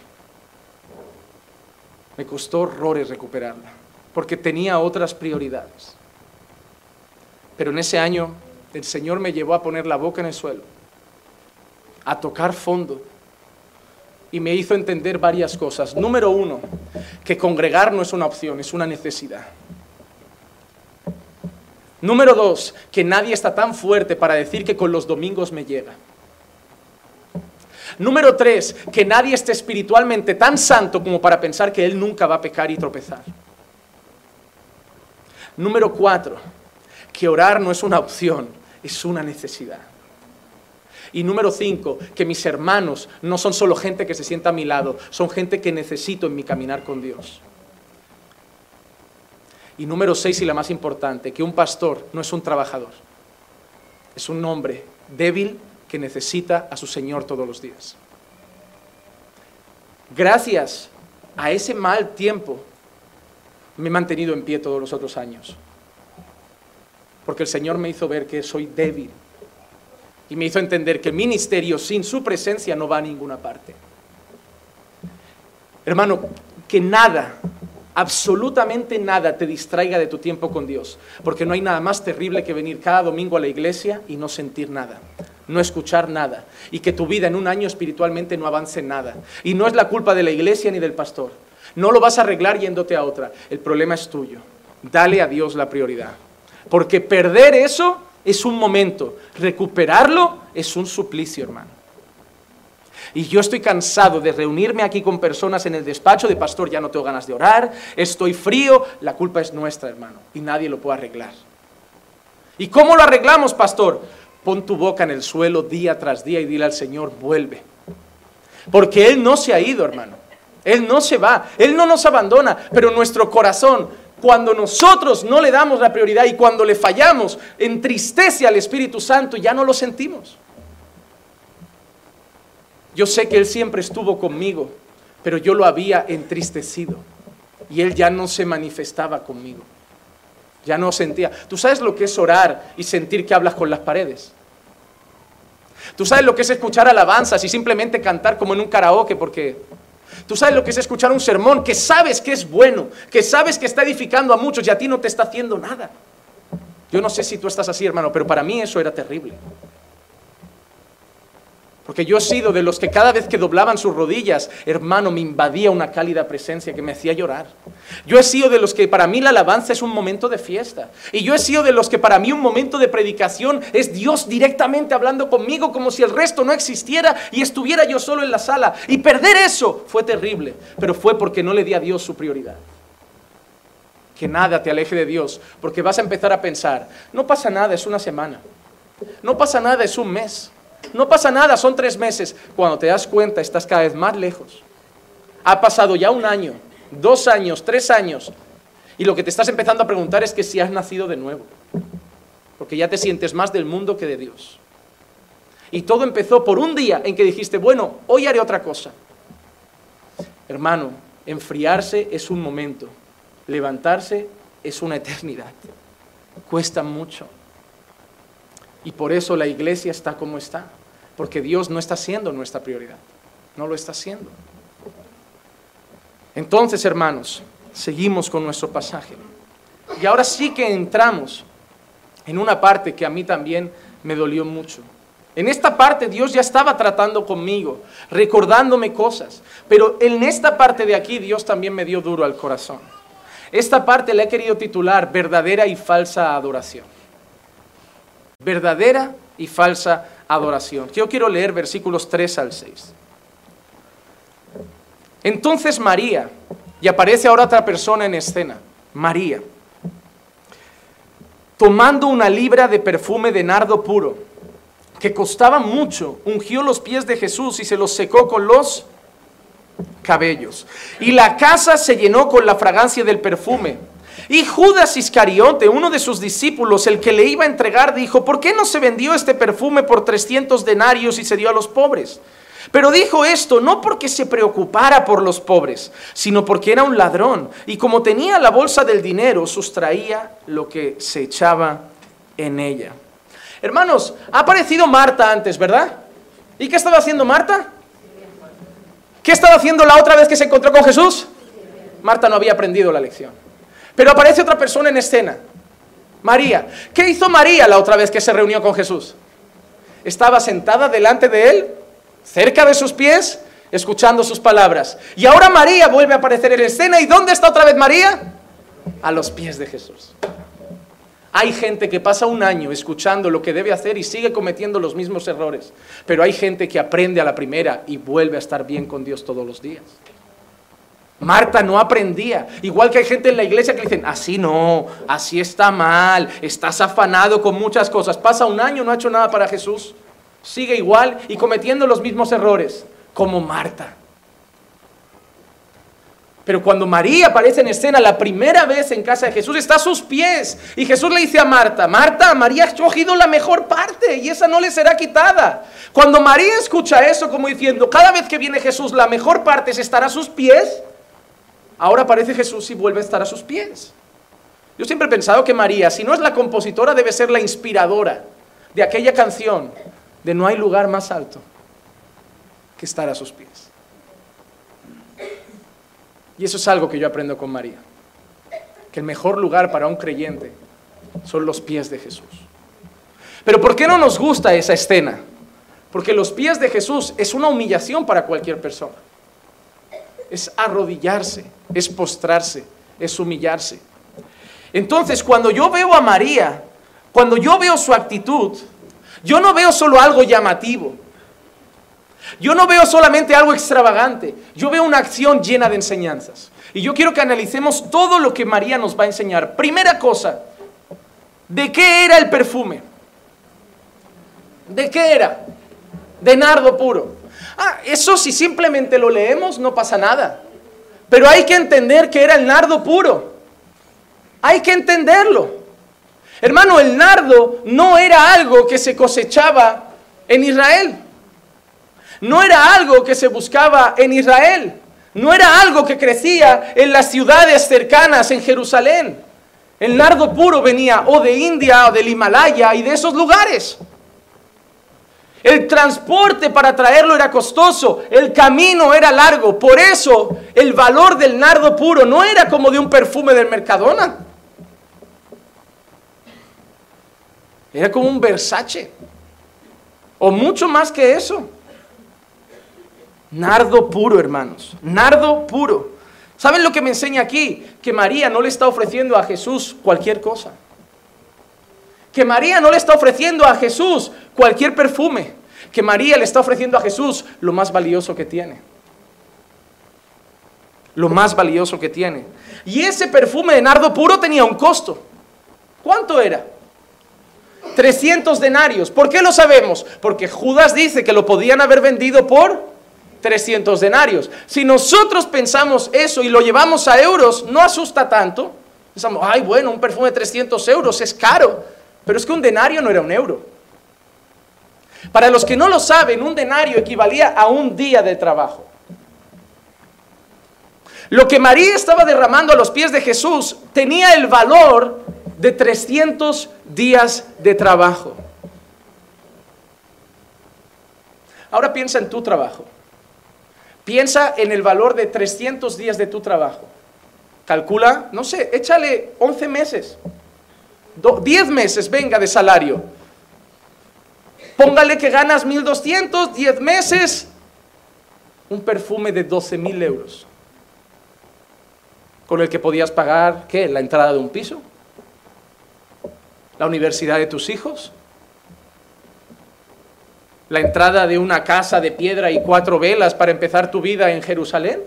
Me costó horrores recuperarla, porque tenía otras prioridades. Pero en ese año el Señor me llevó a poner la boca en el suelo, a tocar fondo, y me hizo entender varias cosas. Número uno, que congregar no es una opción, es una necesidad. Número dos, que nadie está tan fuerte para decir que con los domingos me llega. Número tres, que nadie esté espiritualmente tan santo como para pensar que él nunca va a pecar y tropezar. Número cuatro, que orar no es una opción, es una necesidad. Y número cinco, que mis hermanos no son solo gente que se sienta a mi lado, son gente que necesito en mi caminar con Dios. Y número seis, y la más importante, que un pastor no es un trabajador, es un hombre débil que necesita a su Señor todos los días. Gracias a ese mal tiempo me he mantenido en pie todos los otros años porque el Señor me hizo ver que soy débil y me hizo entender que el ministerio sin su presencia no va a ninguna parte. Hermano, que nada, absolutamente nada te distraiga de tu tiempo con Dios, porque no hay nada más terrible que venir cada domingo a la iglesia y no sentir nada, no escuchar nada, y que tu vida en un año espiritualmente no avance nada. Y no es la culpa de la iglesia ni del pastor. No lo vas a arreglar yéndote a otra. El problema es tuyo. Dale a Dios la prioridad. Porque perder eso es un momento, recuperarlo es un suplicio, hermano. Y yo estoy cansado de reunirme aquí con personas en el despacho de pastor, ya no tengo ganas de orar, estoy frío, la culpa es nuestra, hermano, y nadie lo puede arreglar. ¿Y cómo lo arreglamos, pastor? Pon tu boca en el suelo día tras día y dile al Señor, vuelve. Porque Él no se ha ido, hermano. Él no se va, Él no nos abandona, pero nuestro corazón cuando nosotros no le damos la prioridad y cuando le fallamos, entristece al Espíritu Santo y ya no lo sentimos. Yo sé que Él siempre estuvo conmigo, pero yo lo había entristecido y Él ya no se manifestaba conmigo. Ya no sentía. ¿Tú sabes lo que es orar y sentir que hablas con las paredes? ¿Tú sabes lo que es escuchar alabanzas y simplemente cantar como en un karaoke porque Tú sabes lo que es escuchar un sermón que sabes que es bueno, que sabes que está edificando a muchos y a ti no te está haciendo nada. Yo no sé si tú estás así, hermano, pero para mí eso era terrible. Porque yo he sido de los que cada vez que doblaban sus rodillas, hermano, me invadía una cálida presencia que me hacía llorar. Yo he sido de los que para mí la alabanza es un momento de fiesta. Y yo he sido de los que para mí un momento de predicación es Dios directamente hablando conmigo como si el resto no existiera y estuviera yo solo en la sala. Y perder eso fue terrible, pero fue porque no le di a Dios su prioridad. Que nada te aleje de Dios, porque vas a empezar a pensar, no pasa nada, es una semana. No pasa nada, es un mes. No pasa nada, son tres meses. Cuando te das cuenta, estás cada vez más lejos. Ha pasado ya un año, dos años, tres años. Y lo que te estás empezando a preguntar es que si has nacido de nuevo. Porque ya te sientes más del mundo que de Dios. Y todo empezó por un día en que dijiste, bueno, hoy haré otra cosa. Hermano, enfriarse es un momento. Levantarse es una eternidad. Cuesta mucho. Y por eso la iglesia está como está, porque Dios no está siendo nuestra prioridad, no lo está haciendo. Entonces, hermanos, seguimos con nuestro pasaje. Y ahora sí que entramos en una parte que a mí también me dolió mucho. En esta parte Dios ya estaba tratando conmigo, recordándome cosas, pero en esta parte de aquí Dios también me dio duro al corazón. Esta parte la he querido titular verdadera y falsa adoración. Verdadera y falsa adoración. Yo quiero leer versículos 3 al 6. Entonces María, y aparece ahora otra persona en escena, María, tomando una libra de perfume de nardo puro, que costaba mucho, ungió los pies de Jesús y se los secó con los cabellos. Y la casa se llenó con la fragancia del perfume. Y Judas Iscariote, uno de sus discípulos, el que le iba a entregar, dijo, ¿por qué no se vendió este perfume por 300 denarios y se dio a los pobres? Pero dijo esto no porque se preocupara por los pobres, sino porque era un ladrón y como tenía la bolsa del dinero, sustraía lo que se echaba en ella. Hermanos, ha aparecido Marta antes, ¿verdad? ¿Y qué estaba haciendo Marta? ¿Qué estaba haciendo la otra vez que se encontró con Jesús? Marta no había aprendido la lección. Pero aparece otra persona en escena, María. ¿Qué hizo María la otra vez que se reunió con Jesús? Estaba sentada delante de él cerca de sus pies, escuchando sus palabras. Y ahora María vuelve a aparecer en escena. ¿Y dónde está otra vez María? A los pies de Jesús. Hay gente que pasa un año escuchando lo que debe hacer y sigue cometiendo los mismos errores. Pero hay gente que aprende a la primera y vuelve a estar bien con Dios todos los días. Marta no aprendía. Igual que hay gente en la iglesia que dicen, así no, así está mal, estás afanado con muchas cosas. Pasa un año, no ha hecho nada para Jesús sigue igual y cometiendo los mismos errores, como Marta. Pero cuando María aparece en escena la primera vez en casa de Jesús, está a sus pies. Y Jesús le dice a Marta, Marta, María ha escogido la mejor parte y esa no le será quitada. Cuando María escucha eso como diciendo, cada vez que viene Jesús, la mejor parte es estar a sus pies, ahora aparece Jesús y vuelve a estar a sus pies. Yo siempre he pensado que María, si no es la compositora, debe ser la inspiradora de aquella canción de no hay lugar más alto que estar a sus pies. Y eso es algo que yo aprendo con María, que el mejor lugar para un creyente son los pies de Jesús. Pero ¿por qué no nos gusta esa escena? Porque los pies de Jesús es una humillación para cualquier persona. Es arrodillarse, es postrarse, es humillarse. Entonces, cuando yo veo a María, cuando yo veo su actitud, yo no veo solo algo llamativo. Yo no veo solamente algo extravagante. Yo veo una acción llena de enseñanzas. Y yo quiero que analicemos todo lo que María nos va a enseñar. Primera cosa, ¿de qué era el perfume? ¿De qué era? De nardo puro. Ah, eso si simplemente lo leemos no pasa nada. Pero hay que entender que era el nardo puro. Hay que entenderlo. Hermano, el nardo no era algo que se cosechaba en Israel. No era algo que se buscaba en Israel. No era algo que crecía en las ciudades cercanas en Jerusalén. El nardo puro venía o de India o del Himalaya y de esos lugares. El transporte para traerlo era costoso, el camino era largo. Por eso el valor del nardo puro no era como de un perfume del Mercadona. Era como un Versace. O mucho más que eso. Nardo puro, hermanos. Nardo puro. ¿Saben lo que me enseña aquí? Que María no le está ofreciendo a Jesús cualquier cosa. Que María no le está ofreciendo a Jesús cualquier perfume. Que María le está ofreciendo a Jesús lo más valioso que tiene. Lo más valioso que tiene. Y ese perfume de nardo puro tenía un costo. ¿Cuánto era? 300 denarios. ¿Por qué lo sabemos? Porque Judas dice que lo podían haber vendido por 300 denarios. Si nosotros pensamos eso y lo llevamos a euros, no asusta tanto. Pensamos, ay, bueno, un perfume de 300 euros es caro. Pero es que un denario no era un euro. Para los que no lo saben, un denario equivalía a un día de trabajo. Lo que María estaba derramando a los pies de Jesús tenía el valor de 300 días de trabajo. Ahora piensa en tu trabajo. Piensa en el valor de 300 días de tu trabajo. Calcula, no sé, échale 11 meses, 10 meses, venga, de salario. Póngale que ganas 1.200, 10 meses, un perfume de 12.000 euros con el que podías pagar, ¿qué? La entrada de un piso, la universidad de tus hijos, la entrada de una casa de piedra y cuatro velas para empezar tu vida en Jerusalén.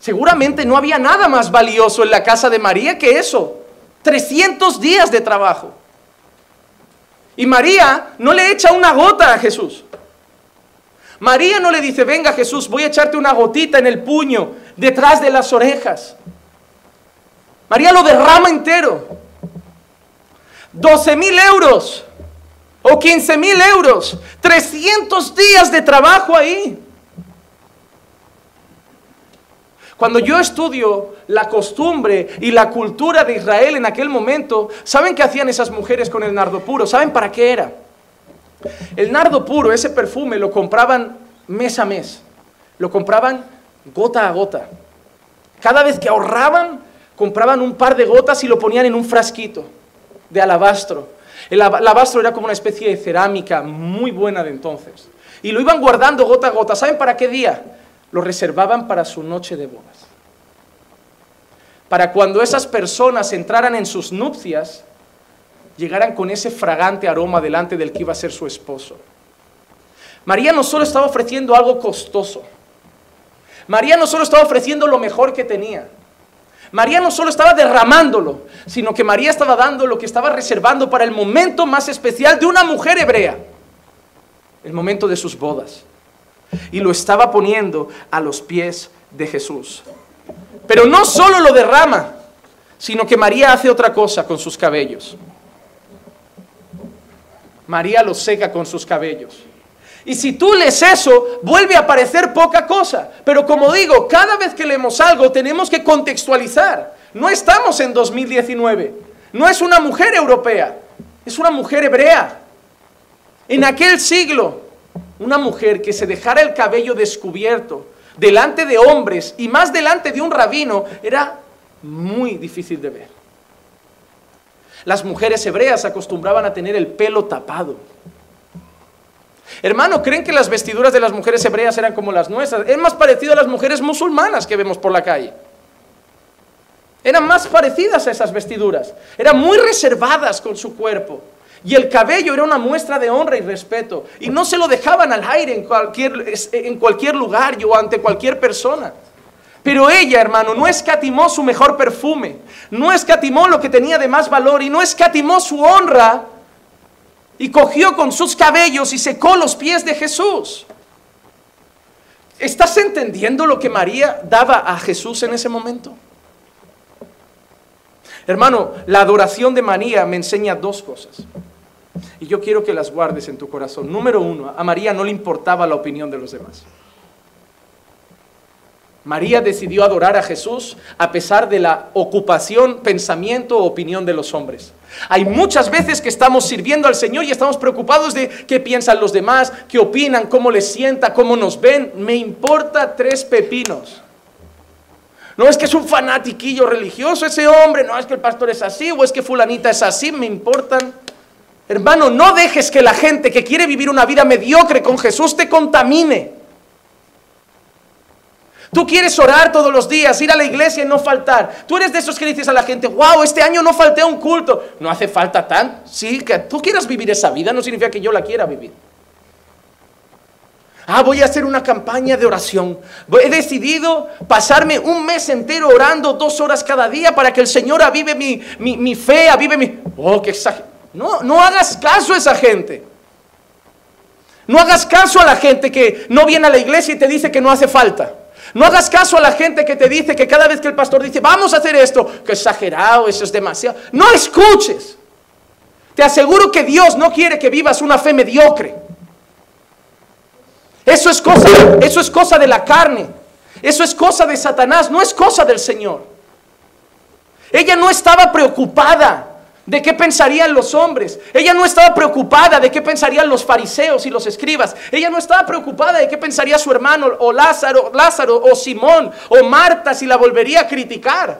Seguramente no había nada más valioso en la casa de María que eso. 300 días de trabajo. Y María no le echa una gota a Jesús. María no le dice, venga Jesús, voy a echarte una gotita en el puño, detrás de las orejas. María lo derrama entero. 12 mil euros o 15 mil euros. 300 días de trabajo ahí. Cuando yo estudio la costumbre y la cultura de Israel en aquel momento, ¿saben qué hacían esas mujeres con el nardo puro? ¿Saben para qué era? El nardo puro, ese perfume, lo compraban mes a mes. Lo compraban gota a gota. Cada vez que ahorraban, compraban un par de gotas y lo ponían en un frasquito de alabastro. El alabastro era como una especie de cerámica muy buena de entonces. Y lo iban guardando gota a gota. ¿Saben para qué día? Lo reservaban para su noche de bodas. Para cuando esas personas entraran en sus nupcias, llegaran con ese fragante aroma delante del que iba a ser su esposo. María no solo estaba ofreciendo algo costoso, María no solo estaba ofreciendo lo mejor que tenía, María no solo estaba derramándolo, sino que María estaba dando lo que estaba reservando para el momento más especial de una mujer hebrea, el momento de sus bodas. Y lo estaba poniendo a los pies de Jesús. Pero no solo lo derrama, sino que María hace otra cosa con sus cabellos. María lo seca con sus cabellos. Y si tú lees eso, vuelve a parecer poca cosa. Pero como digo, cada vez que leemos algo tenemos que contextualizar. No estamos en 2019. No es una mujer europea, es una mujer hebrea. En aquel siglo, una mujer que se dejara el cabello descubierto delante de hombres y más delante de un rabino era muy difícil de ver. Las mujeres hebreas acostumbraban a tener el pelo tapado. Hermano, ¿creen que las vestiduras de las mujeres hebreas eran como las nuestras? Es más parecido a las mujeres musulmanas que vemos por la calle. Eran más parecidas a esas vestiduras. Eran muy reservadas con su cuerpo. Y el cabello era una muestra de honra y respeto. Y no se lo dejaban al aire en cualquier, en cualquier lugar o ante cualquier persona. Pero ella, hermano, no escatimó su mejor perfume, no escatimó lo que tenía de más valor y no escatimó su honra y cogió con sus cabellos y secó los pies de Jesús. ¿Estás entendiendo lo que María daba a Jesús en ese momento? Hermano, la adoración de María me enseña dos cosas. Y yo quiero que las guardes en tu corazón. Número uno, a María no le importaba la opinión de los demás. María decidió adorar a Jesús a pesar de la ocupación, pensamiento o opinión de los hombres. Hay muchas veces que estamos sirviendo al Señor y estamos preocupados de qué piensan los demás, qué opinan, cómo les sienta, cómo nos ven. Me importa tres pepinos. No es que es un fanatiquillo religioso ese hombre, no es que el pastor es así o es que fulanita es así, me importan. Hermano, no dejes que la gente que quiere vivir una vida mediocre con Jesús te contamine. Tú quieres orar todos los días, ir a la iglesia y no faltar. Tú eres de esos que dices a la gente, wow, este año no falté a un culto. No hace falta tan. Sí, que tú quieras vivir esa vida no significa que yo la quiera vivir. Ah, voy a hacer una campaña de oración. He decidido pasarme un mes entero orando dos horas cada día para que el Señor avive mi, mi, fe, avive mi... Oh, qué exagerado. No, no hagas caso a esa gente. No hagas caso a la gente que no viene a la iglesia y te dice que no hace falta. No hagas caso a la gente que te dice que cada vez que el pastor dice, vamos a hacer esto, que exagerado, eso es demasiado. No escuches. Te aseguro que Dios no quiere que vivas una fe mediocre. Eso es cosa, eso es cosa de la carne. Eso es cosa de Satanás, no es cosa del Señor. Ella no estaba preocupada de qué pensarían los hombres. Ella no estaba preocupada de qué pensarían los fariseos y los escribas. Ella no estaba preocupada de qué pensaría su hermano o Lázaro, Lázaro o Simón o Marta si la volvería a criticar.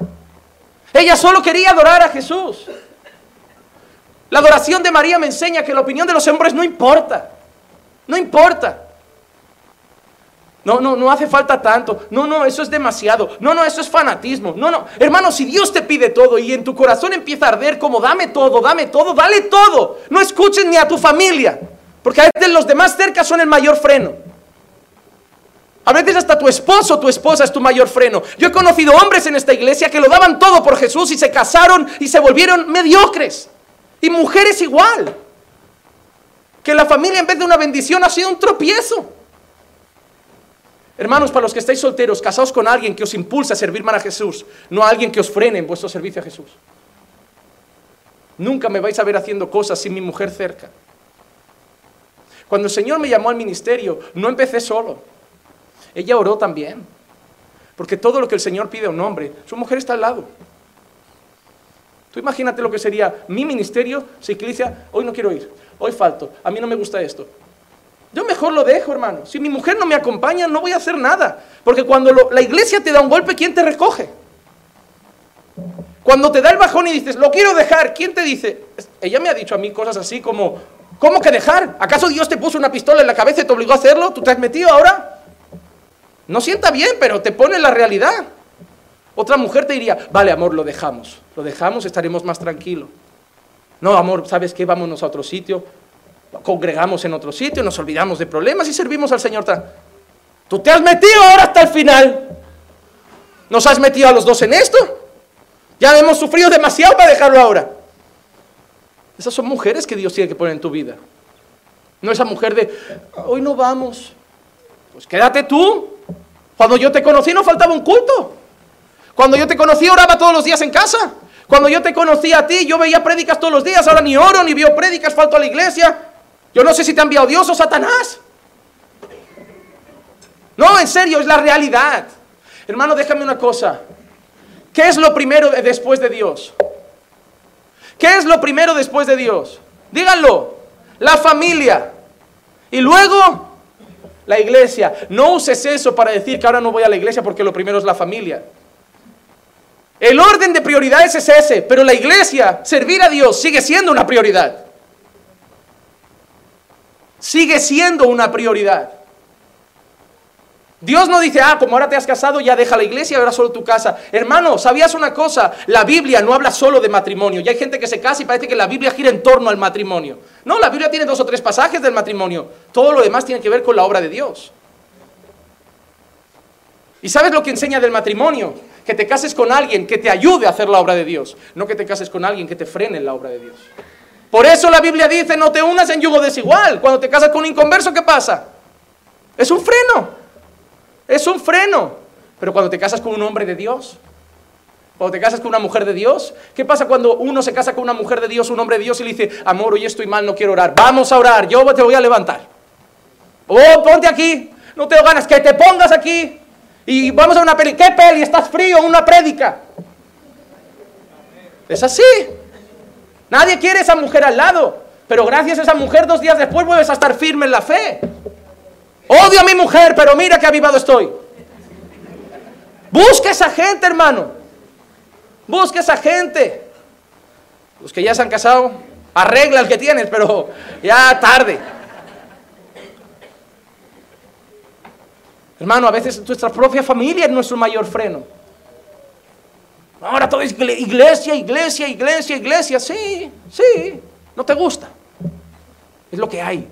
Ella solo quería adorar a Jesús. La adoración de María me enseña que la opinión de los hombres no importa. No importa. No, no, no hace falta tanto. No, no, eso es demasiado. No, no, eso es fanatismo. No, no. Hermano, si Dios te pide todo y en tu corazón empieza a arder como dame todo, dame todo, dale todo. No escuches ni a tu familia. Porque a veces los demás cerca son el mayor freno. A veces hasta tu esposo o tu esposa es tu mayor freno. Yo he conocido hombres en esta iglesia que lo daban todo por Jesús y se casaron y se volvieron mediocres. Y mujeres igual. Que la familia en vez de una bendición ha sido un tropiezo. Hermanos, para los que estáis solteros, casaos con alguien que os impulsa a servir más a Jesús, no a alguien que os frene en vuestro servicio a Jesús. Nunca me vais a ver haciendo cosas sin mi mujer cerca. Cuando el Señor me llamó al ministerio, no empecé solo. Ella oró también. Porque todo lo que el Señor pide a un hombre, su mujer está al lado. Tú imagínate lo que sería mi ministerio si iglesia, hoy no quiero ir, hoy falto, a mí no me gusta esto, yo mejor lo dejo, hermano. Si mi mujer no me acompaña, no voy a hacer nada. Porque cuando la iglesia te da un golpe, ¿quién te recoge? Cuando te da el bajón y dices, lo quiero dejar, ¿quién te dice? Ella me ha dicho a mí cosas así como, ¿cómo que dejar? ¿Acaso Dios te puso una pistola en la cabeza y te obligó a hacerlo? ¿Tú te has metido ahora? No sienta bien, pero te pone la realidad. Otra mujer te diría, vale, amor, lo dejamos. Lo dejamos, estaremos más tranquilos. No, amor, ¿sabes qué? Vámonos a otro sitio congregamos en otro sitio, nos olvidamos de problemas y servimos al Señor. Tú te has metido ahora hasta el final. ¿Nos has metido a los dos en esto? Ya hemos sufrido demasiado para dejarlo ahora. Esas son mujeres que Dios tiene que poner en tu vida. No esa mujer de, hoy no vamos. Pues quédate tú. Cuando yo te conocí no faltaba un culto. Cuando yo te conocí oraba todos los días en casa. Cuando yo te conocí a ti, yo veía prédicas todos los días. Ahora ni oro, ni veo prédicas, falto a la iglesia. Yo no sé si te ha enviado Dios o Satanás. No, en serio, es la realidad. Hermano, déjame una cosa. ¿Qué es lo primero después de Dios? ¿Qué es lo primero después de Dios? Díganlo. La familia. Y luego la iglesia. No uses eso para decir que ahora no voy a la iglesia porque lo primero es la familia. El orden de prioridades es ese, pero la iglesia, servir a Dios, sigue siendo una prioridad sigue siendo una prioridad. Dios no dice, ah, como ahora te has casado, ya deja la iglesia, ahora solo tu casa. Hermano, ¿sabías una cosa? La Biblia no habla solo de matrimonio. Ya hay gente que se casa y parece que la Biblia gira en torno al matrimonio. No, la Biblia tiene dos o tres pasajes del matrimonio. Todo lo demás tiene que ver con la obra de Dios. ¿Y sabes lo que enseña del matrimonio? Que te cases con alguien que te ayude a hacer la obra de Dios, no que te cases con alguien que te frene en la obra de Dios. Por eso la Biblia dice, no te unas en yugo desigual. Cuando te casas con un inconverso, ¿qué pasa? Es un freno. Es un freno. Pero cuando te casas con un hombre de Dios, cuando te casas con una mujer de Dios, ¿qué pasa cuando uno se casa con una mujer de Dios, un hombre de Dios y le dice, amor, hoy estoy mal, no quiero orar? Vamos a orar, yo te voy a levantar. Oh, ponte aquí, no tengo ganas, que te pongas aquí. Y vamos a una peli. ¿Qué peli? ¿Estás frío? Una prédica. Es así. Nadie quiere esa mujer al lado. Pero gracias a esa mujer, dos días después vuelves a estar firme en la fe. Odio a mi mujer, pero mira qué avivado estoy. Busca esa gente, hermano. Busca esa gente. Los que ya se han casado, arregla el que tienes, pero ya tarde. Hermano, a veces nuestra propia familia es nuestro mayor freno. Ahora todo es iglesia, iglesia, iglesia, iglesia. Sí, sí. No te gusta. Es lo que hay.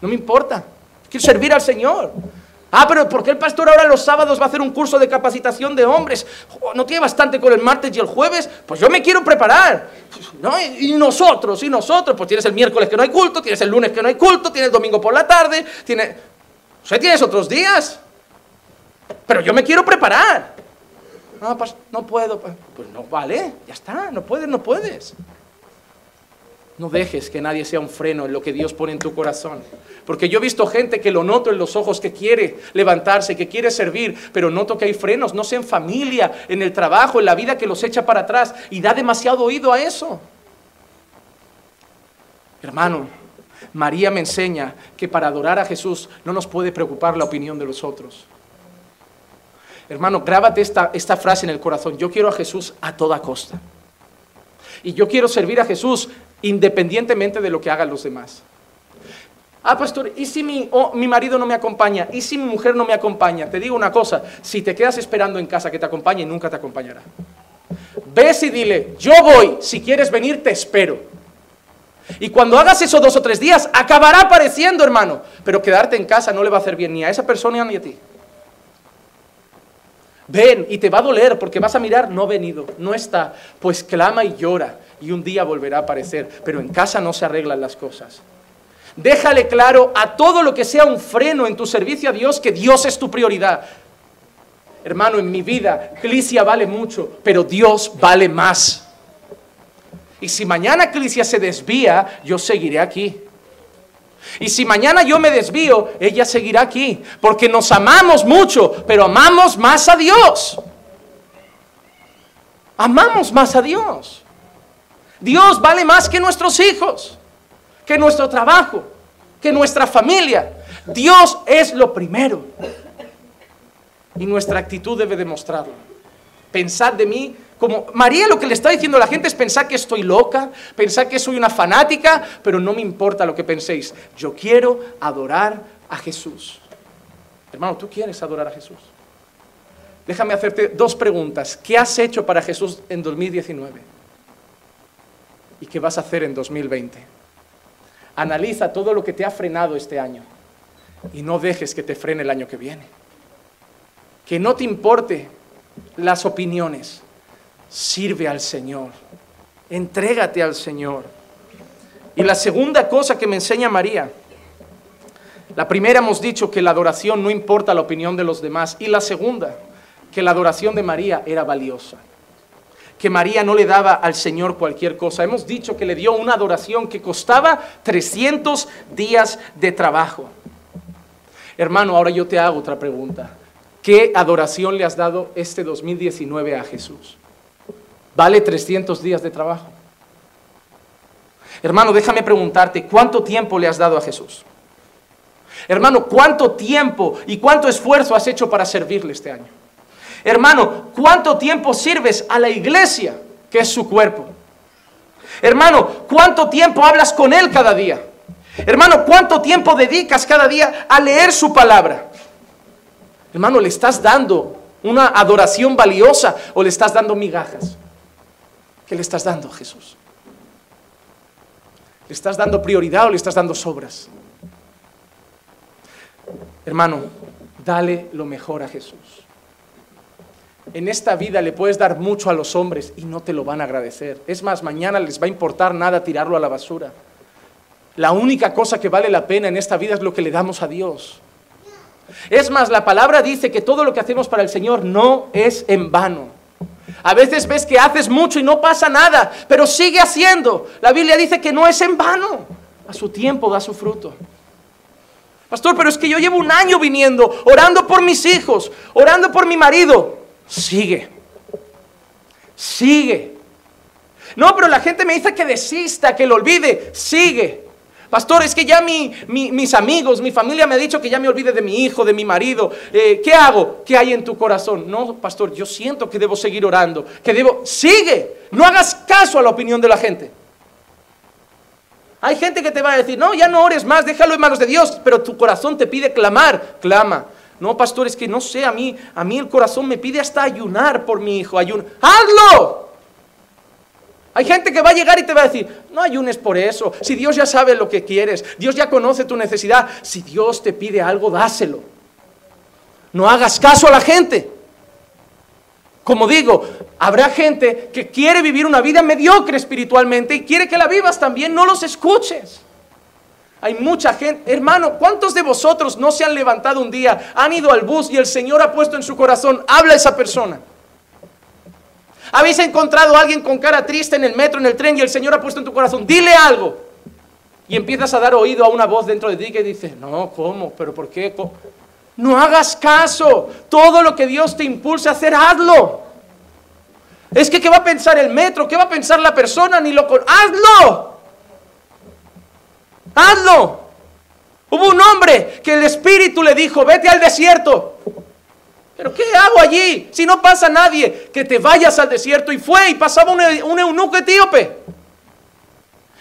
No me importa. Quiero servir al Señor. Ah, pero ¿por qué el pastor ahora los sábados va a hacer un curso de capacitación de hombres? ¿No tiene bastante con el martes y el jueves? Pues yo me quiero preparar. ¿No? Y nosotros, y nosotros, pues tienes el miércoles que no hay culto, tienes el lunes que no hay culto, tienes el domingo por la tarde, tienes... O tienes otros días. Pero yo me quiero preparar. No, no puedo. Pues no vale, ya está, no puedes, no puedes. No dejes que nadie sea un freno en lo que Dios pone en tu corazón. Porque yo he visto gente que lo noto en los ojos, que quiere levantarse, que quiere servir, pero noto que hay frenos, no sé, en familia, en el trabajo, en la vida que los echa para atrás y da demasiado oído a eso. Hermano, María me enseña que para adorar a Jesús no nos puede preocupar la opinión de los otros. Hermano, grábate esta, esta frase en el corazón. Yo quiero a Jesús a toda costa. Y yo quiero servir a Jesús independientemente de lo que hagan los demás. Ah, pastor, ¿y si mi, oh, mi marido no me acompaña? ¿Y si mi mujer no me acompaña? Te digo una cosa, si te quedas esperando en casa que te acompañe, nunca te acompañará. Ves y dile, yo voy, si quieres venir, te espero. Y cuando hagas eso dos o tres días, acabará apareciendo, hermano. Pero quedarte en casa no le va a hacer bien ni a esa persona ni a ti. Ven y te va a doler porque vas a mirar, no ha venido, no está. Pues clama y llora y un día volverá a aparecer. Pero en casa no se arreglan las cosas. Déjale claro a todo lo que sea un freno en tu servicio a Dios que Dios es tu prioridad. Hermano, en mi vida, Eclesia vale mucho, pero Dios vale más. Y si mañana Eclesia se desvía, yo seguiré aquí. Y si mañana yo me desvío, ella seguirá aquí. Porque nos amamos mucho, pero amamos más a Dios. Amamos más a Dios. Dios vale más que nuestros hijos, que nuestro trabajo, que nuestra familia. Dios es lo primero. Y nuestra actitud debe demostrarlo. Pensad de mí como María lo que le está diciendo a la gente es pensar que estoy loca, pensar que soy una fanática, pero no me importa lo que penséis. Yo quiero adorar a Jesús. Hermano, ¿tú quieres adorar a Jesús? Déjame hacerte dos preguntas. ¿Qué has hecho para Jesús en 2019? ¿Y qué vas a hacer en 2020? Analiza todo lo que te ha frenado este año y no dejes que te frene el año que viene. Que no te importe las opiniones sirve al Señor, entrégate al Señor. Y la segunda cosa que me enseña María, la primera hemos dicho que la adoración no importa la opinión de los demás, y la segunda, que la adoración de María era valiosa, que María no le daba al Señor cualquier cosa. Hemos dicho que le dio una adoración que costaba 300 días de trabajo. Hermano, ahora yo te hago otra pregunta. ¿Qué adoración le has dado este 2019 a Jesús? Vale 300 días de trabajo. Hermano, déjame preguntarte, ¿cuánto tiempo le has dado a Jesús? Hermano, ¿cuánto tiempo y cuánto esfuerzo has hecho para servirle este año? Hermano, ¿cuánto tiempo sirves a la iglesia, que es su cuerpo? Hermano, ¿cuánto tiempo hablas con Él cada día? Hermano, ¿cuánto tiempo dedicas cada día a leer su palabra? Hermano, ¿le estás dando una adoración valiosa o le estás dando migajas? ¿Qué le estás dando Jesús? ¿Le estás dando prioridad o le estás dando sobras? Hermano, dale lo mejor a Jesús. En esta vida le puedes dar mucho a los hombres y no te lo van a agradecer. Es más, mañana les va a importar nada tirarlo a la basura. La única cosa que vale la pena en esta vida es lo que le damos a Dios. Es más, la palabra dice que todo lo que hacemos para el Señor no es en vano. A veces ves que haces mucho y no pasa nada, pero sigue haciendo. La Biblia dice que no es en vano. A su tiempo da su fruto. Pastor, pero es que yo llevo un año viniendo, orando por mis hijos, orando por mi marido. Sigue. Sigue. No, pero la gente me dice que desista, que lo olvide. Sigue. Pastor, es que ya mis amigos, mi familia me ha dicho que ya me olvide de mi hijo, de mi marido. Eh, ¿Qué hago? ¿Qué hay en tu corazón? No, pastor, yo siento que debo seguir orando, que debo... Sigue, no hagas caso a la opinión de la gente. Hay gente que te va a decir, no, ya no ores más, déjalo en manos de Dios, pero tu corazón te pide clamar, clama. No, pastor, es que no sé, a mí, a mí el corazón me pide hasta ayunar por mi hijo, ayun. ¡Hazlo! Hay gente que va a llegar y te va a decir, no ayunes por eso, si Dios ya sabe lo que quieres, Dios ya conoce tu necesidad, si Dios te pide algo, dáselo. No hagas caso a la gente. Como digo, habrá gente que quiere vivir una vida mediocre espiritualmente y quiere que la vivas también, no los escuches. Hay mucha gente, hermano, ¿cuántos de vosotros no se han levantado un día, han ido al bus y el Señor ha puesto en su corazón, habla a esa persona? ¿Habéis encontrado a alguien con cara triste en el metro, en el tren y el Señor ha puesto en tu corazón, dile algo? Y empiezas a dar oído a una voz dentro de ti que dice, no, ¿cómo? ¿Pero por qué? No hagas caso. Todo lo que Dios te impulse a hacer, hazlo. Es que, ¿qué va a pensar el metro? ¿Qué va a pensar la persona? Ni lo con... ¡Hazlo! ¡Hazlo! Hubo un hombre que el Espíritu le dijo, vete al desierto. ¿Pero qué hago allí? Si no pasa nadie, que te vayas al desierto. Y fue y pasaba un, eunuco etíope.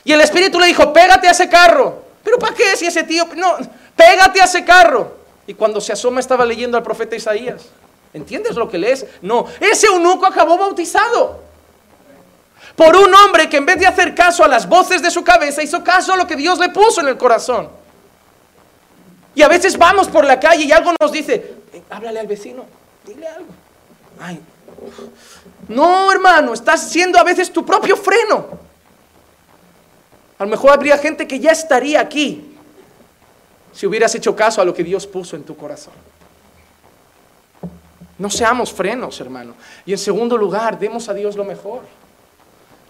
Y el Espíritu le dijo, pégate a ese carro. ¿Pero para qué si ese tío... No, pégate a ese carro. Y cuando se asoma estaba leyendo al profeta Isaías. ¿Entiendes lo que lees? No, ese eunuco acabó bautizado. Por un hombre que en vez de hacer caso a las voces de su cabeza, hizo caso a lo que Dios le puso en el corazón. Y a veces vamos por la calle y algo nos dice, háblale al vecino, dile algo. Ay, no, hermano, estás siendo a veces tu propio freno. A lo mejor habría gente que ya estaría aquí si hubieras hecho caso a lo que Dios puso en tu corazón. No seamos frenos, hermano. Y en segundo lugar, demos a Dios lo mejor.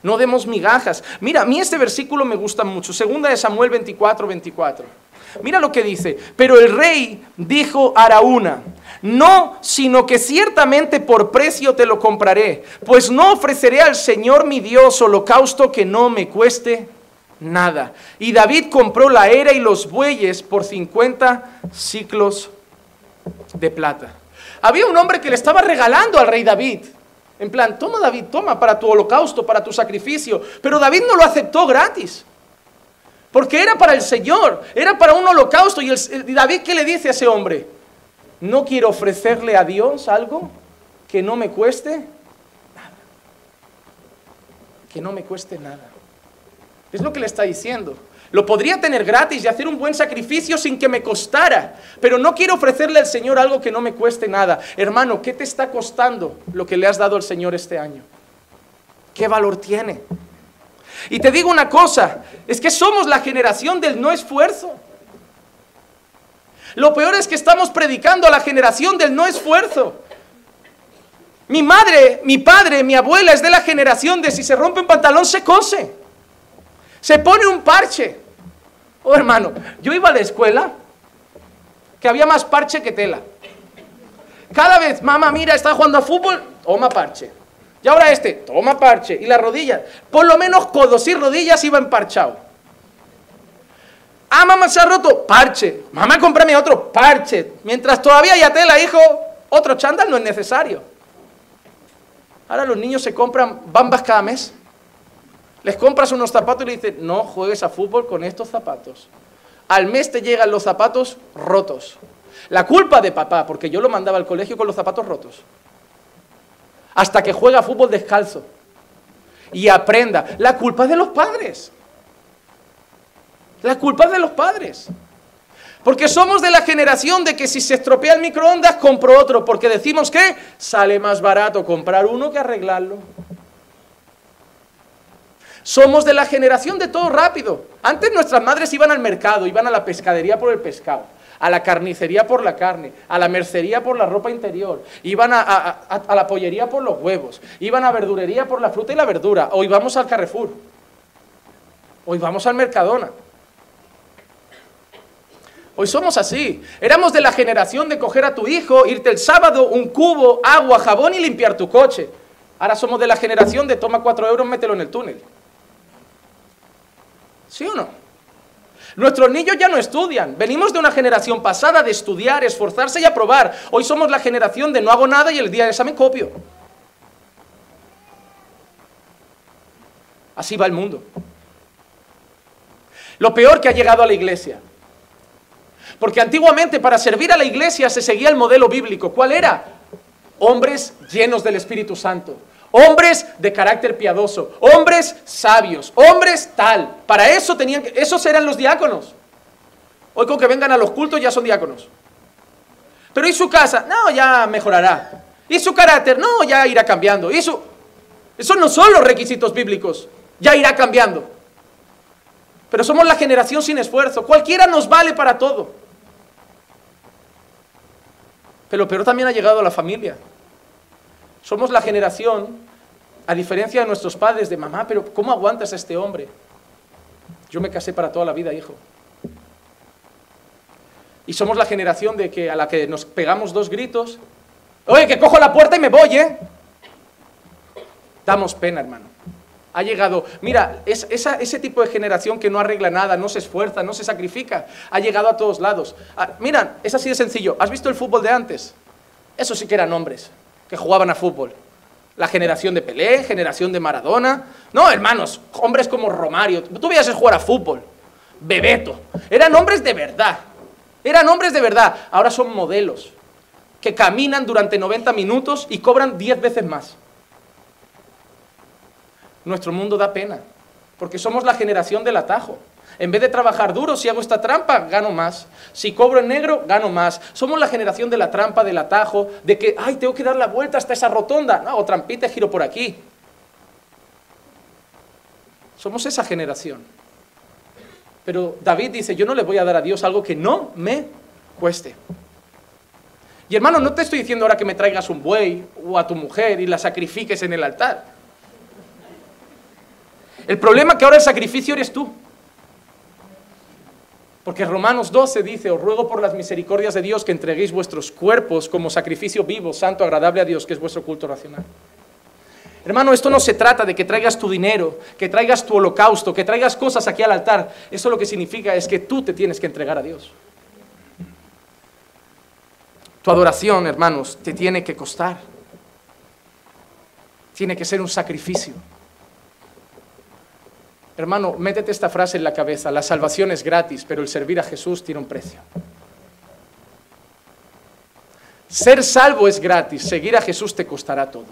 No demos migajas. Mira, a mí este versículo me gusta mucho. Segunda de Samuel 24, 24. Mira lo que dice. Pero el rey dijo a Araúna, no, sino que ciertamente por precio te lo compraré, pues no ofreceré al Señor mi Dios holocausto que no me cueste nada. Y David compró la era y los bueyes por 50 ciclos de plata. Había un hombre que le estaba regalando al rey David. En plan, toma David, toma para tu holocausto, para tu sacrificio. Pero David no lo aceptó gratis. Porque era para el Señor, era para un holocausto. Y David, ¿qué le dice a ese hombre? No quiero ofrecerle a Dios algo que no me cueste nada. Que no me cueste nada. Es lo que le está diciendo. Lo podría tener gratis y hacer un buen sacrificio sin que me costara, pero no quiero ofrecerle al Señor algo que no me cueste nada. Hermano, ¿qué te está costando lo que le has dado al Señor este año? ¿Qué valor tiene? Y te digo una cosa, es que somos la generación del no esfuerzo. Lo peor es que estamos predicando a la generación del no esfuerzo. Mi madre, mi padre, mi abuela es de la generación de si se rompe un pantalón se cose. Se pone un parche. Oh hermano, yo iba a la escuela que había más parche que tela. Cada vez, mamá, mira, está jugando a fútbol, toma parche. Y ahora este, toma parche. Y la rodilla, por lo menos codos y rodillas iba emparchado. Ah, mamá, se ha roto, parche. Mamá, cómprame otro, parche. Mientras todavía hay tela, hijo, otro chándal no es necesario. Ahora los niños se compran bambas cada mes. Les compras unos zapatos y le dices, no juegues a fútbol con estos zapatos. Al mes te llegan los zapatos rotos. La culpa de papá, porque yo lo mandaba al colegio con los zapatos rotos hasta que juega fútbol descalzo y aprenda. La culpa es de los padres. La culpa es de los padres. Porque somos de la generación de que si se estropea el microondas, compro otro. Porque decimos que sale más barato comprar uno que arreglarlo. Somos de la generación de todo rápido. Antes nuestras madres iban al mercado, iban a la pescadería por el pescado a la carnicería por la carne, a la mercería por la ropa interior, iban a, la pollería por los huevos, iban a verdurería por la fruta y la verdura, hoy vamos al Carrefour, hoy vamos al Mercadona. Hoy somos así. Éramos de la generación de coger a tu hijo, irte el sábado, un cubo, agua, jabón y limpiar tu coche. Ahora somos de la generación de toma cuatro euros, mételo en el túnel. ¿Sí o no? Nuestros niños ya no estudian. Venimos de una generación pasada de estudiar, esforzarse y aprobar. Hoy somos la generación de no hago nada y el día de examen copio. Así va el mundo. Lo peor que ha llegado a la iglesia. Porque antiguamente para servir a la iglesia se seguía el modelo bíblico. ¿Cuál era? Hombres llenos del Espíritu Santo hombres de carácter piadoso, hombres sabios, hombres tal. Para eso tenían que, esos eran los diáconos. Hoy con que vengan a los cultos ya son diáconos. Pero ¿y su casa? No, ya mejorará. ¿Y su carácter? No, ya irá cambiando. ¿Y su... Esos no son los requisitos bíblicos. Ya irá cambiando. Pero somos la generación sin esfuerzo. Cualquiera nos vale para todo. Pero peor también ha llegado a la familia. Somos la generación, a diferencia de nuestros padres, de mamá, pero ¿cómo aguantas a este hombre? Yo me casé para toda la vida, hijo. Y somos la generación de que a la que nos pegamos dos gritos, oye, que cojo la puerta y me voy, ¿eh? Damos pena, hermano. Ha llegado, mira, es, ese tipo de generación que no arregla nada, no se esfuerza, no se sacrifica, ha llegado a todos lados. Ah, mira, es así de sencillo. ¿Has visto el fútbol de antes? Eso sí que eran hombres que jugaban a fútbol. La generación de Pelé, generación de Maradona. No, hermanos, hombres como Romario. Tú veías jugar a fútbol. Bebeto. Eran hombres de verdad. Eran hombres de verdad. Ahora son modelos que caminan durante 90 minutos y cobran 10 veces más. Nuestro mundo da pena, porque somos la generación del atajo. En vez de trabajar duro, si hago esta trampa, gano más. Si cobro en negro, gano más. Somos la generación de la trampa, del atajo, de que, ay, tengo que dar la vuelta hasta esa rotonda. No, o trampita, giro por aquí. Somos esa generación. Pero David dice, yo no le voy a dar a Dios algo que no me cueste. Y hermano, no te estoy diciendo ahora que me traigas un buey o a tu mujer y la sacrifiques en el altar. El problema es que ahora el sacrificio eres tú. Porque Romanos 12 dice, os ruego por las misericordias de Dios que entreguéis vuestros cuerpos como sacrificio vivo, santo, agradable a Dios, que es vuestro culto racional. Hermano, esto no se trata de que traigas tu dinero, que traigas tu holocausto, que traigas cosas aquí al altar. Eso lo que significa es que tú te tienes que entregar a Dios. Tu adoración, hermanos, te tiene que costar. Tiene que ser un sacrificio. Hermano, métete esta frase en la cabeza. La salvación es gratis, pero el servir a Jesús tiene un precio. Ser salvo es gratis, seguir a Jesús te costará todo.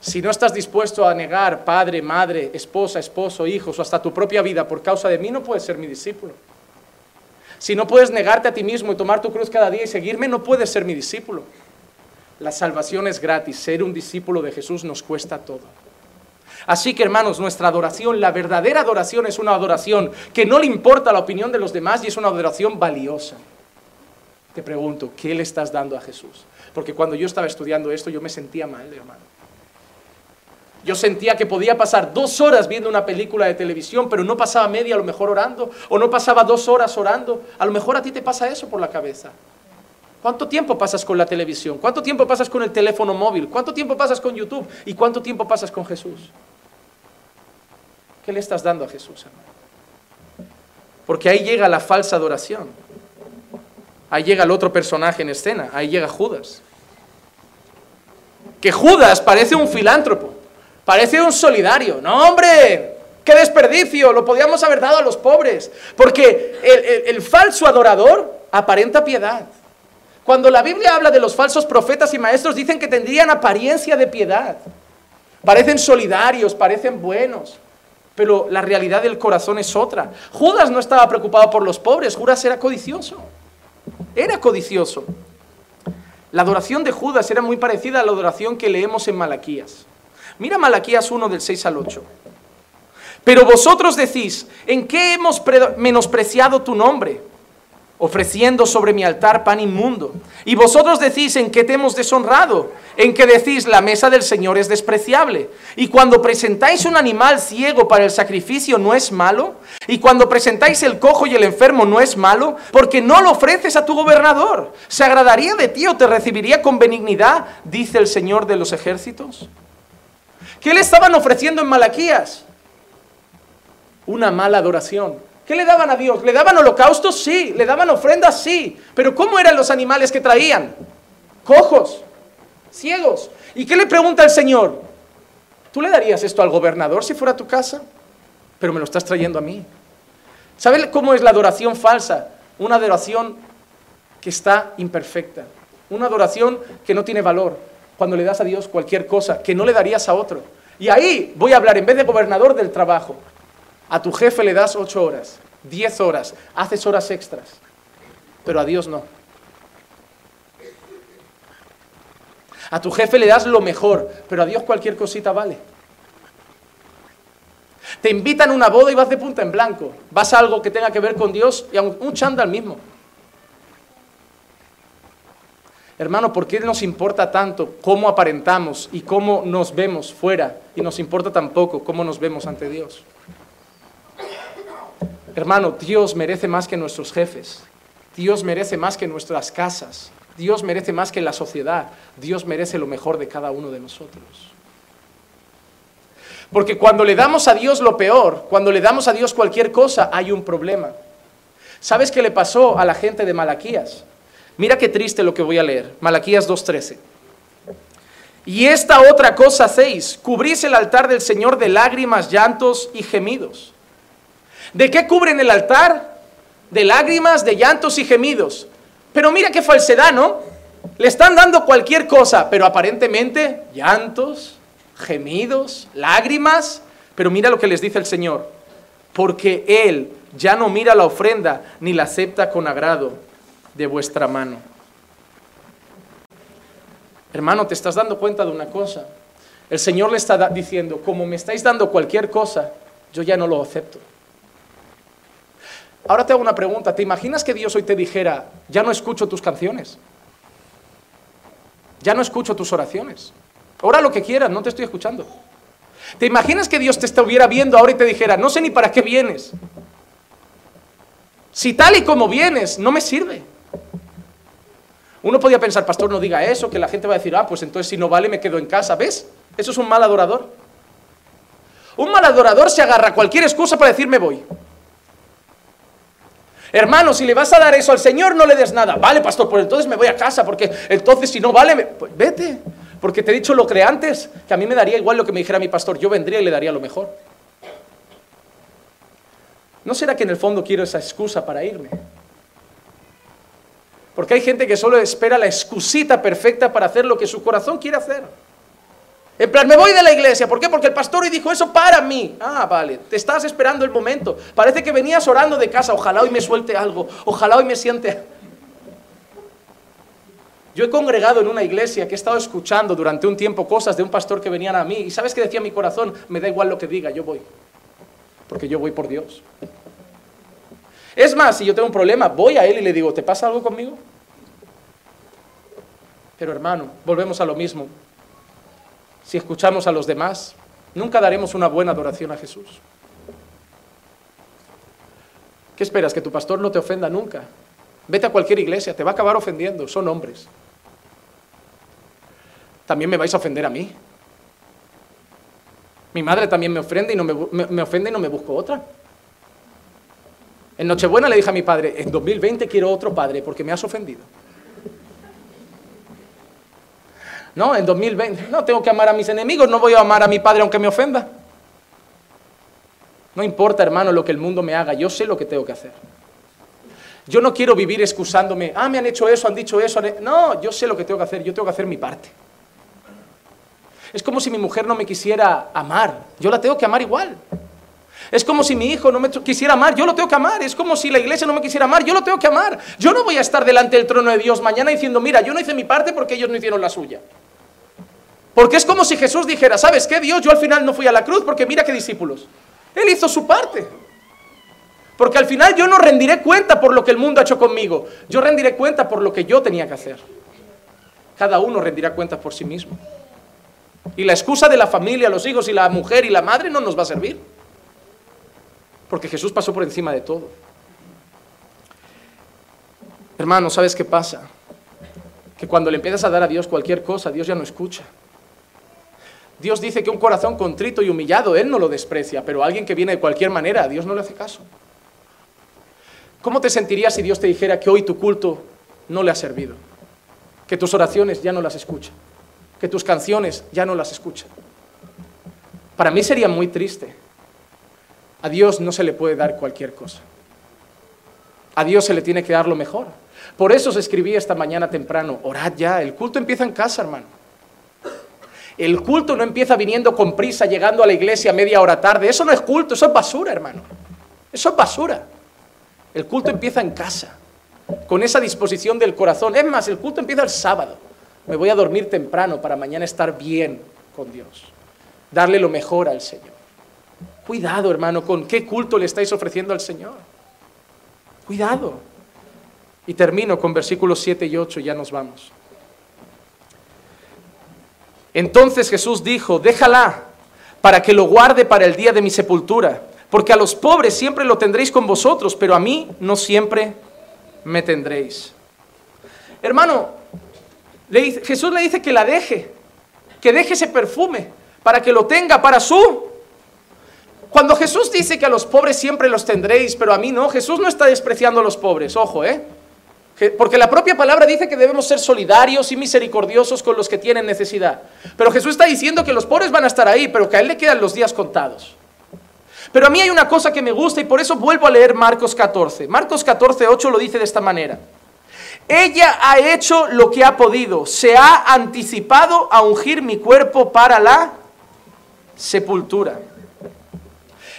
Si no estás dispuesto a negar padre, madre, esposa, esposo, hijos o hasta tu propia vida por causa de mí, no puedes ser mi discípulo. Si no puedes negarte a ti mismo y tomar tu cruz cada día y seguirme, no puedes ser mi discípulo. La salvación es gratis, ser un discípulo de Jesús nos cuesta todo. Así que hermanos, nuestra adoración, la verdadera adoración es una adoración que no le importa la opinión de los demás y es una adoración valiosa. Te pregunto, ¿qué le estás dando a Jesús? Porque cuando yo estaba estudiando esto yo me sentía mal, hermano. Yo sentía que podía pasar dos horas viendo una película de televisión, pero no pasaba media a lo mejor orando, o no pasaba dos horas orando. A lo mejor a ti te pasa eso por la cabeza. ¿Cuánto tiempo pasas con la televisión? ¿Cuánto tiempo pasas con el teléfono móvil? ¿Cuánto tiempo pasas con YouTube? ¿Y cuánto tiempo pasas con Jesús? ¿Qué le estás dando a Jesús, hermano? Porque ahí llega la falsa adoración. Ahí llega el otro personaje en escena. Ahí llega Judas. Que Judas parece un filántropo. Parece un solidario. No, hombre, qué desperdicio. Lo podíamos haber dado a los pobres. Porque el, el falso adorador aparenta piedad. Cuando la Biblia habla de los falsos profetas y maestros, dicen que tendrían apariencia de piedad. Parecen solidarios, parecen buenos pero la realidad del corazón es otra. Judas no estaba preocupado por los pobres, Judas era codicioso. Era codicioso. La adoración de Judas era muy parecida a la adoración que leemos en Malaquías. Mira Malaquías 1 del 6 al 8. Pero vosotros decís, ¿en qué hemos menospreciado tu nombre? Ofreciendo sobre mi altar pan inmundo. Y vosotros decís en qué te hemos deshonrado, en que decís la mesa del Señor es despreciable. Y cuando presentáis un animal ciego para el sacrificio no es malo. Y cuando presentáis el cojo y el enfermo no es malo, porque no lo ofreces a tu gobernador. ¿Se agradaría de ti o te recibiría con benignidad? Dice el Señor de los ejércitos. ¿Qué le estaban ofreciendo en Malaquías? Una mala adoración ¿Qué le daban a Dios? ¿Le daban holocaustos? Sí. ¿Le daban ofrendas? Sí. Pero ¿cómo eran los animales que traían? Cojos, ciegos. ¿Y qué le pregunta el Señor? ¿Tú le darías esto al gobernador si fuera a tu casa? Pero me lo estás trayendo a mí. ¿Sabe cómo es la adoración falsa? Una adoración que está imperfecta. Una adoración que no tiene valor. Cuando le das a Dios cualquier cosa que no le darías a otro. Y ahí voy a hablar en vez de gobernador del trabajo. A tu jefe le das ocho horas, diez horas, haces horas extras, pero a Dios no. A tu jefe le das lo mejor, pero a Dios cualquier cosita vale. Te invitan a una boda y vas de punta en blanco. Vas a algo que tenga que ver con Dios y a un chándal mismo. Hermano, ¿por qué nos importa tanto cómo aparentamos y cómo nos vemos fuera? Y nos importa tan poco cómo nos vemos ante Dios. Hermano, Dios merece más que nuestros jefes. Dios merece más que nuestras casas. Dios merece más que la sociedad. Dios merece lo mejor de cada uno de nosotros. Porque cuando le damos a Dios lo peor, cuando le damos a Dios cualquier cosa, hay un problema. ¿Sabes qué le pasó a la gente de Malaquías? Mira qué triste lo que voy a leer. Malaquías 2.13. Y esta otra cosa hacéis, cubrís el altar del Señor de lágrimas, llantos y gemidos. ¿De qué cubren el altar? De lágrimas, de llantos y gemidos. Pero mira qué falsedad, ¿no? Le están dando cualquier cosa, pero aparentemente llantos, gemidos, lágrimas. Pero mira lo que les dice el Señor. Porque Él ya no mira la ofrenda ni la acepta con agrado de vuestra mano. Hermano, te estás dando cuenta de una cosa. El Señor le está diciendo, como me estáis dando cualquier cosa, yo ya no lo acepto. Ahora te hago una pregunta. ¿Te imaginas que Dios hoy te dijera, ya no escucho tus canciones? Ya no escucho tus oraciones. Ora lo que quieras, no te estoy escuchando. ¿Te imaginas que Dios te estuviera viendo ahora y te dijera, no sé ni para qué vienes? Si tal y como vienes, no me sirve. Uno podía pensar, pastor, no diga eso, que la gente va a decir, ah, pues entonces si no vale me quedo en casa. ¿Ves? Eso es un mal adorador. Un mal adorador se agarra a cualquier excusa para decir me voy. Hermano, si le vas a dar eso al Señor, no le des nada. Vale, pastor, pues entonces me voy a casa, porque entonces si no vale, pues vete. Porque te he dicho lo que antes, que a mí me daría igual lo que me dijera mi pastor. Yo vendría y le daría lo mejor. ¿No será que en el fondo quiero esa excusa para irme? Porque hay gente que solo espera la excusita perfecta para hacer lo que su corazón quiere hacer. En plan, me voy de la iglesia. ¿Por qué? Porque el pastor hoy dijo eso para mí. Ah, vale. Te estás esperando el momento. Parece que venías orando de casa. Ojalá hoy me suelte algo. Ojalá hoy me siente. Yo he congregado en una iglesia que he estado escuchando durante un tiempo cosas de un pastor que venían a mí. Y sabes qué decía mi corazón? Me da igual lo que diga, yo voy. Porque yo voy por Dios. Es más, si yo tengo un problema, voy a él y le digo, ¿te pasa algo conmigo? Pero hermano, volvemos a lo mismo si escuchamos a los demás, nunca daremos una buena adoración a Jesús. ¿Qué esperas? ¿Que tu pastor no te ofenda nunca? Vete a cualquier iglesia, te va a acabar ofendiendo, son hombres. También me vais a ofender a mí. Mi madre también me ofende y no me, ofende y no me busco otra. En Nochebuena le dije a mi padre, en 2020 quiero otro padre porque me has ofendido. No, en 2020, no, tengo que amar a mis enemigos, no voy a amar a mi padre aunque me ofenda. No importa, hermano, lo que el mundo me haga, yo sé lo que tengo que hacer. Yo no quiero vivir excusándome, ah, me han hecho eso, han dicho eso. No, yo sé lo que tengo que hacer, yo tengo que hacer mi parte. Es como si mi mujer no me quisiera amar, yo la tengo que amar igual. Es como si mi hijo no me quisiera amar, yo lo tengo que amar. Es como si la iglesia no me quisiera amar, yo lo tengo que amar. Yo no voy a estar delante del trono de Dios mañana diciendo, mira, yo no hice mi parte porque ellos no hicieron la suya. Porque es como si Jesús dijera, ¿sabes qué, Dios? Yo al final no fui a la cruz porque mira qué discípulos. Él hizo su parte. Porque al final yo no rendiré cuenta por lo que el mundo ha hecho conmigo. Yo rendiré cuenta por lo que yo tenía que hacer. Cada uno rendirá cuenta por sí mismo. Y la excusa de la familia, los hijos y la mujer y la madre no nos va a servir. Porque Jesús pasó por encima de todo. Hermano, ¿sabes qué pasa? Que cuando le empiezas a dar a Dios cualquier cosa, Dios ya no escucha. Dios dice que un corazón contrito y humillado, Él no lo desprecia, pero alguien que viene de cualquier manera, Dios no le hace caso. ¿Cómo te sentirías si Dios te dijera que hoy tu culto no le ha servido? Que tus oraciones ya no las escucha, que tus canciones ya no las escucha. Para mí sería muy triste. A Dios no se le puede dar cualquier cosa. A Dios se le tiene que dar lo mejor. Por eso se escribía esta mañana temprano, orad ya, el culto empieza en casa, hermano. El culto no empieza viniendo con prisa, llegando a la iglesia media hora tarde. Eso no es culto, eso es basura, hermano. Eso es basura. El culto empieza en casa, con esa disposición del corazón. Es más, el culto empieza el sábado. Me voy a dormir temprano para mañana estar bien con Dios. Darle lo mejor al Señor. Cuidado, hermano, con qué culto le estáis ofreciendo al Señor. Cuidado. Y termino con versículos 7 y 8, ya nos vamos. Entonces Jesús dijo, déjala para que lo guarde para el día de mi sepultura, porque a los pobres siempre lo tendréis con vosotros, pero a mí no siempre me tendréis. Hermano, Jesús le dice que la deje, que deje ese perfume, para que lo tenga para su cuando Jesús dice que a los pobres siempre los tendréis, pero a mí no, Jesús no está despreciando a los pobres, ojo, ¿eh? Porque la propia palabra dice que debemos ser solidarios y misericordiosos con los que tienen necesidad. Pero Jesús está diciendo que los pobres van a estar ahí, pero que a Él le quedan los días contados. Pero a mí hay una cosa que me gusta y por eso vuelvo a leer Marcos 14. Marcos 14, 8 lo dice de esta manera. Ella ha hecho lo que ha podido, se ha anticipado a ungir mi cuerpo para la sepultura.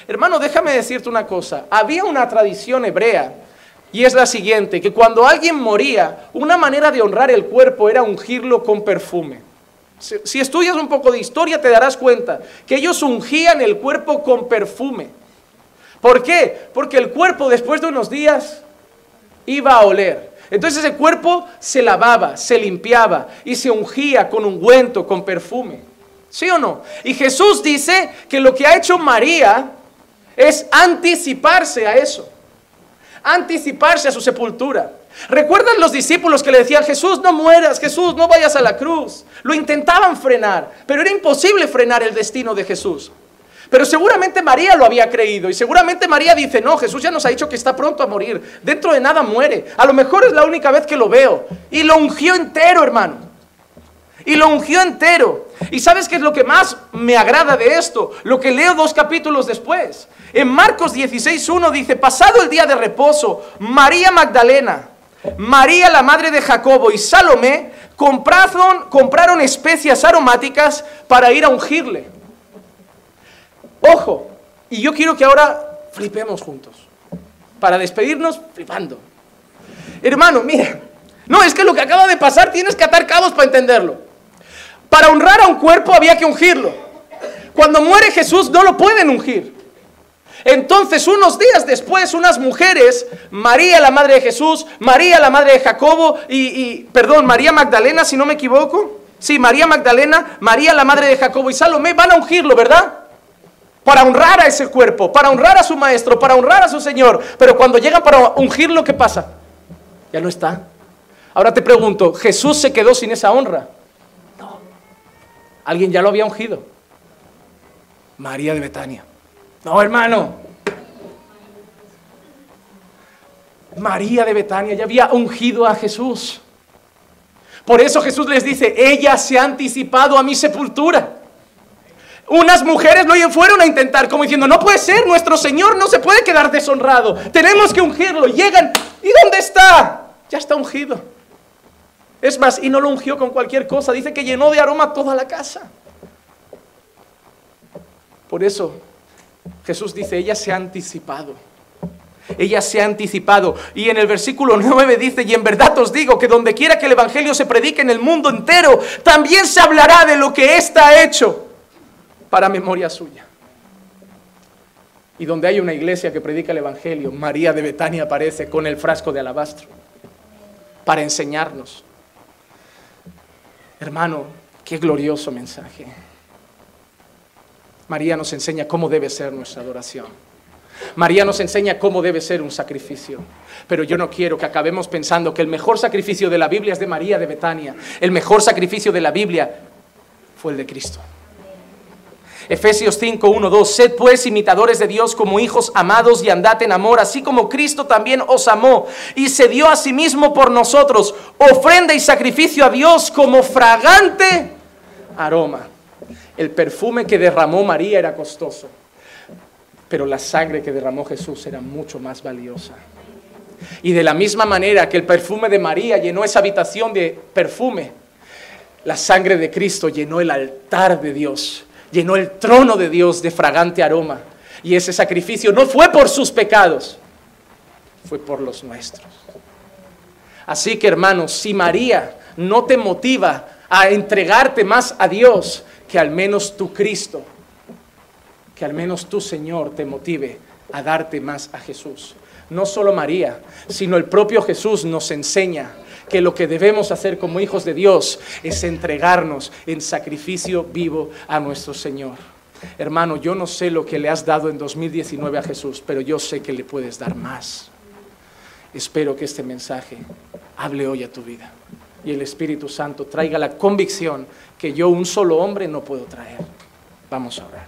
Hermano, déjame decirte una cosa. Había una tradición hebrea y es la siguiente, que cuando alguien moría, una manera de honrar el cuerpo era ungirlo con perfume. Si, estudias un poco de historia te darás cuenta que ellos ungían el cuerpo con perfume. ¿Por qué? Porque el cuerpo después de unos días iba a oler. Entonces ese cuerpo se lavaba, se limpiaba y se ungía con ungüento, con perfume. ¿Sí o no? Y Jesús dice que lo que ha hecho María es anticiparse a eso. Anticiparse a su sepultura. ¿Recuerdan los discípulos que le decían, Jesús, no mueras, Jesús, no vayas a la cruz? Lo intentaban frenar, pero era imposible frenar el destino de Jesús. Pero seguramente María lo había creído y seguramente María dice, no, Jesús ya nos ha dicho que está pronto a morir, dentro de nada muere, a lo mejor es la única vez que lo veo. Y lo ungió entero, hermano. Y lo ungió entero. ¿Y sabes qué es lo que más me agrada de esto? Lo que leo dos capítulos después. En Marcos 16.1 dice, pasado el día de reposo, María Magdalena, María la madre de Jacobo y Salomé compraron, compraron especias aromáticas para ir a ungirle. Ojo, y yo quiero que ahora flipemos juntos, para despedirnos flipando. Hermano, mira, no, es que lo que acaba de pasar tienes que atar cabos para entenderlo. Para honrar a un cuerpo había que ungirlo. Cuando muere Jesús no lo pueden ungir. Entonces, unos días después, unas mujeres, María la madre de Jesús, María la madre de Jacobo y, perdón, María Magdalena, si no me equivoco. Sí, María Magdalena, María la madre de Jacobo y Salomé van a ungirlo, ¿verdad? Para honrar a ese cuerpo, para honrar a su maestro, para honrar a su Señor. Pero cuando llegan para ungirlo, ¿qué pasa? Ya no está. Ahora te pregunto, ¿Jesús se quedó sin esa honra? No. Alguien ya lo había ungido. María de Betania. No, hermano. María de Betania ya había ungido a Jesús. Por eso Jesús les dice, ella se ha anticipado a mi sepultura. Unas mujeres lo fueron a intentar, como diciendo, no puede ser, nuestro Señor no se puede quedar deshonrado, tenemos que ungirlo. Llegan, ¿y dónde está? Ya está ungido. Es más, y no lo ungió con cualquier cosa, dice que llenó de aroma toda la casa. Por eso Jesús dice, ella se ha anticipado. Ella se ha anticipado. Y en el versículo 9 dice, y en verdad os digo que donde quiera que el Evangelio se predique en el mundo entero, también se hablará de lo que está hecho para memoria suya. Y donde hay una iglesia que predica el Evangelio, María de Betania aparece con el frasco de alabastro para enseñarnos. Hermano, qué glorioso mensaje. María nos enseña cómo debe ser nuestra adoración. María nos enseña cómo debe ser un sacrificio. Pero yo no quiero que acabemos pensando que el mejor sacrificio de la Biblia es de María de Betania. El mejor sacrificio de la Biblia fue el de Cristo. Efesios 5, 1, 2. Sed pues imitadores de Dios como hijos amados y andad en amor, así como Cristo también os amó y se dio a sí mismo por nosotros, ofrenda y sacrificio a Dios como fragante aroma. El perfume que derramó María era costoso, pero la sangre que derramó Jesús era mucho más valiosa. Y de la misma manera que el perfume de María llenó esa habitación de perfume, la sangre de Cristo llenó el altar de Dios, llenó el trono de Dios de fragante aroma. Y ese sacrificio no fue por sus pecados, fue por los nuestros. Así que hermanos, si María no te motiva a entregarte más a Dios, que al menos tu Cristo, que al menos tu Señor te motive a darte más a Jesús. No solo María, sino el propio Jesús nos enseña que lo que debemos hacer como hijos de Dios es entregarnos en sacrificio vivo a nuestro Señor. Hermano, yo no sé lo que le has dado en 2019 a Jesús, pero yo sé que le puedes dar más. Espero que este mensaje hable hoy a tu vida y el Espíritu Santo traiga la convicción que yo, un solo hombre, no puedo traer. Vamos a orar.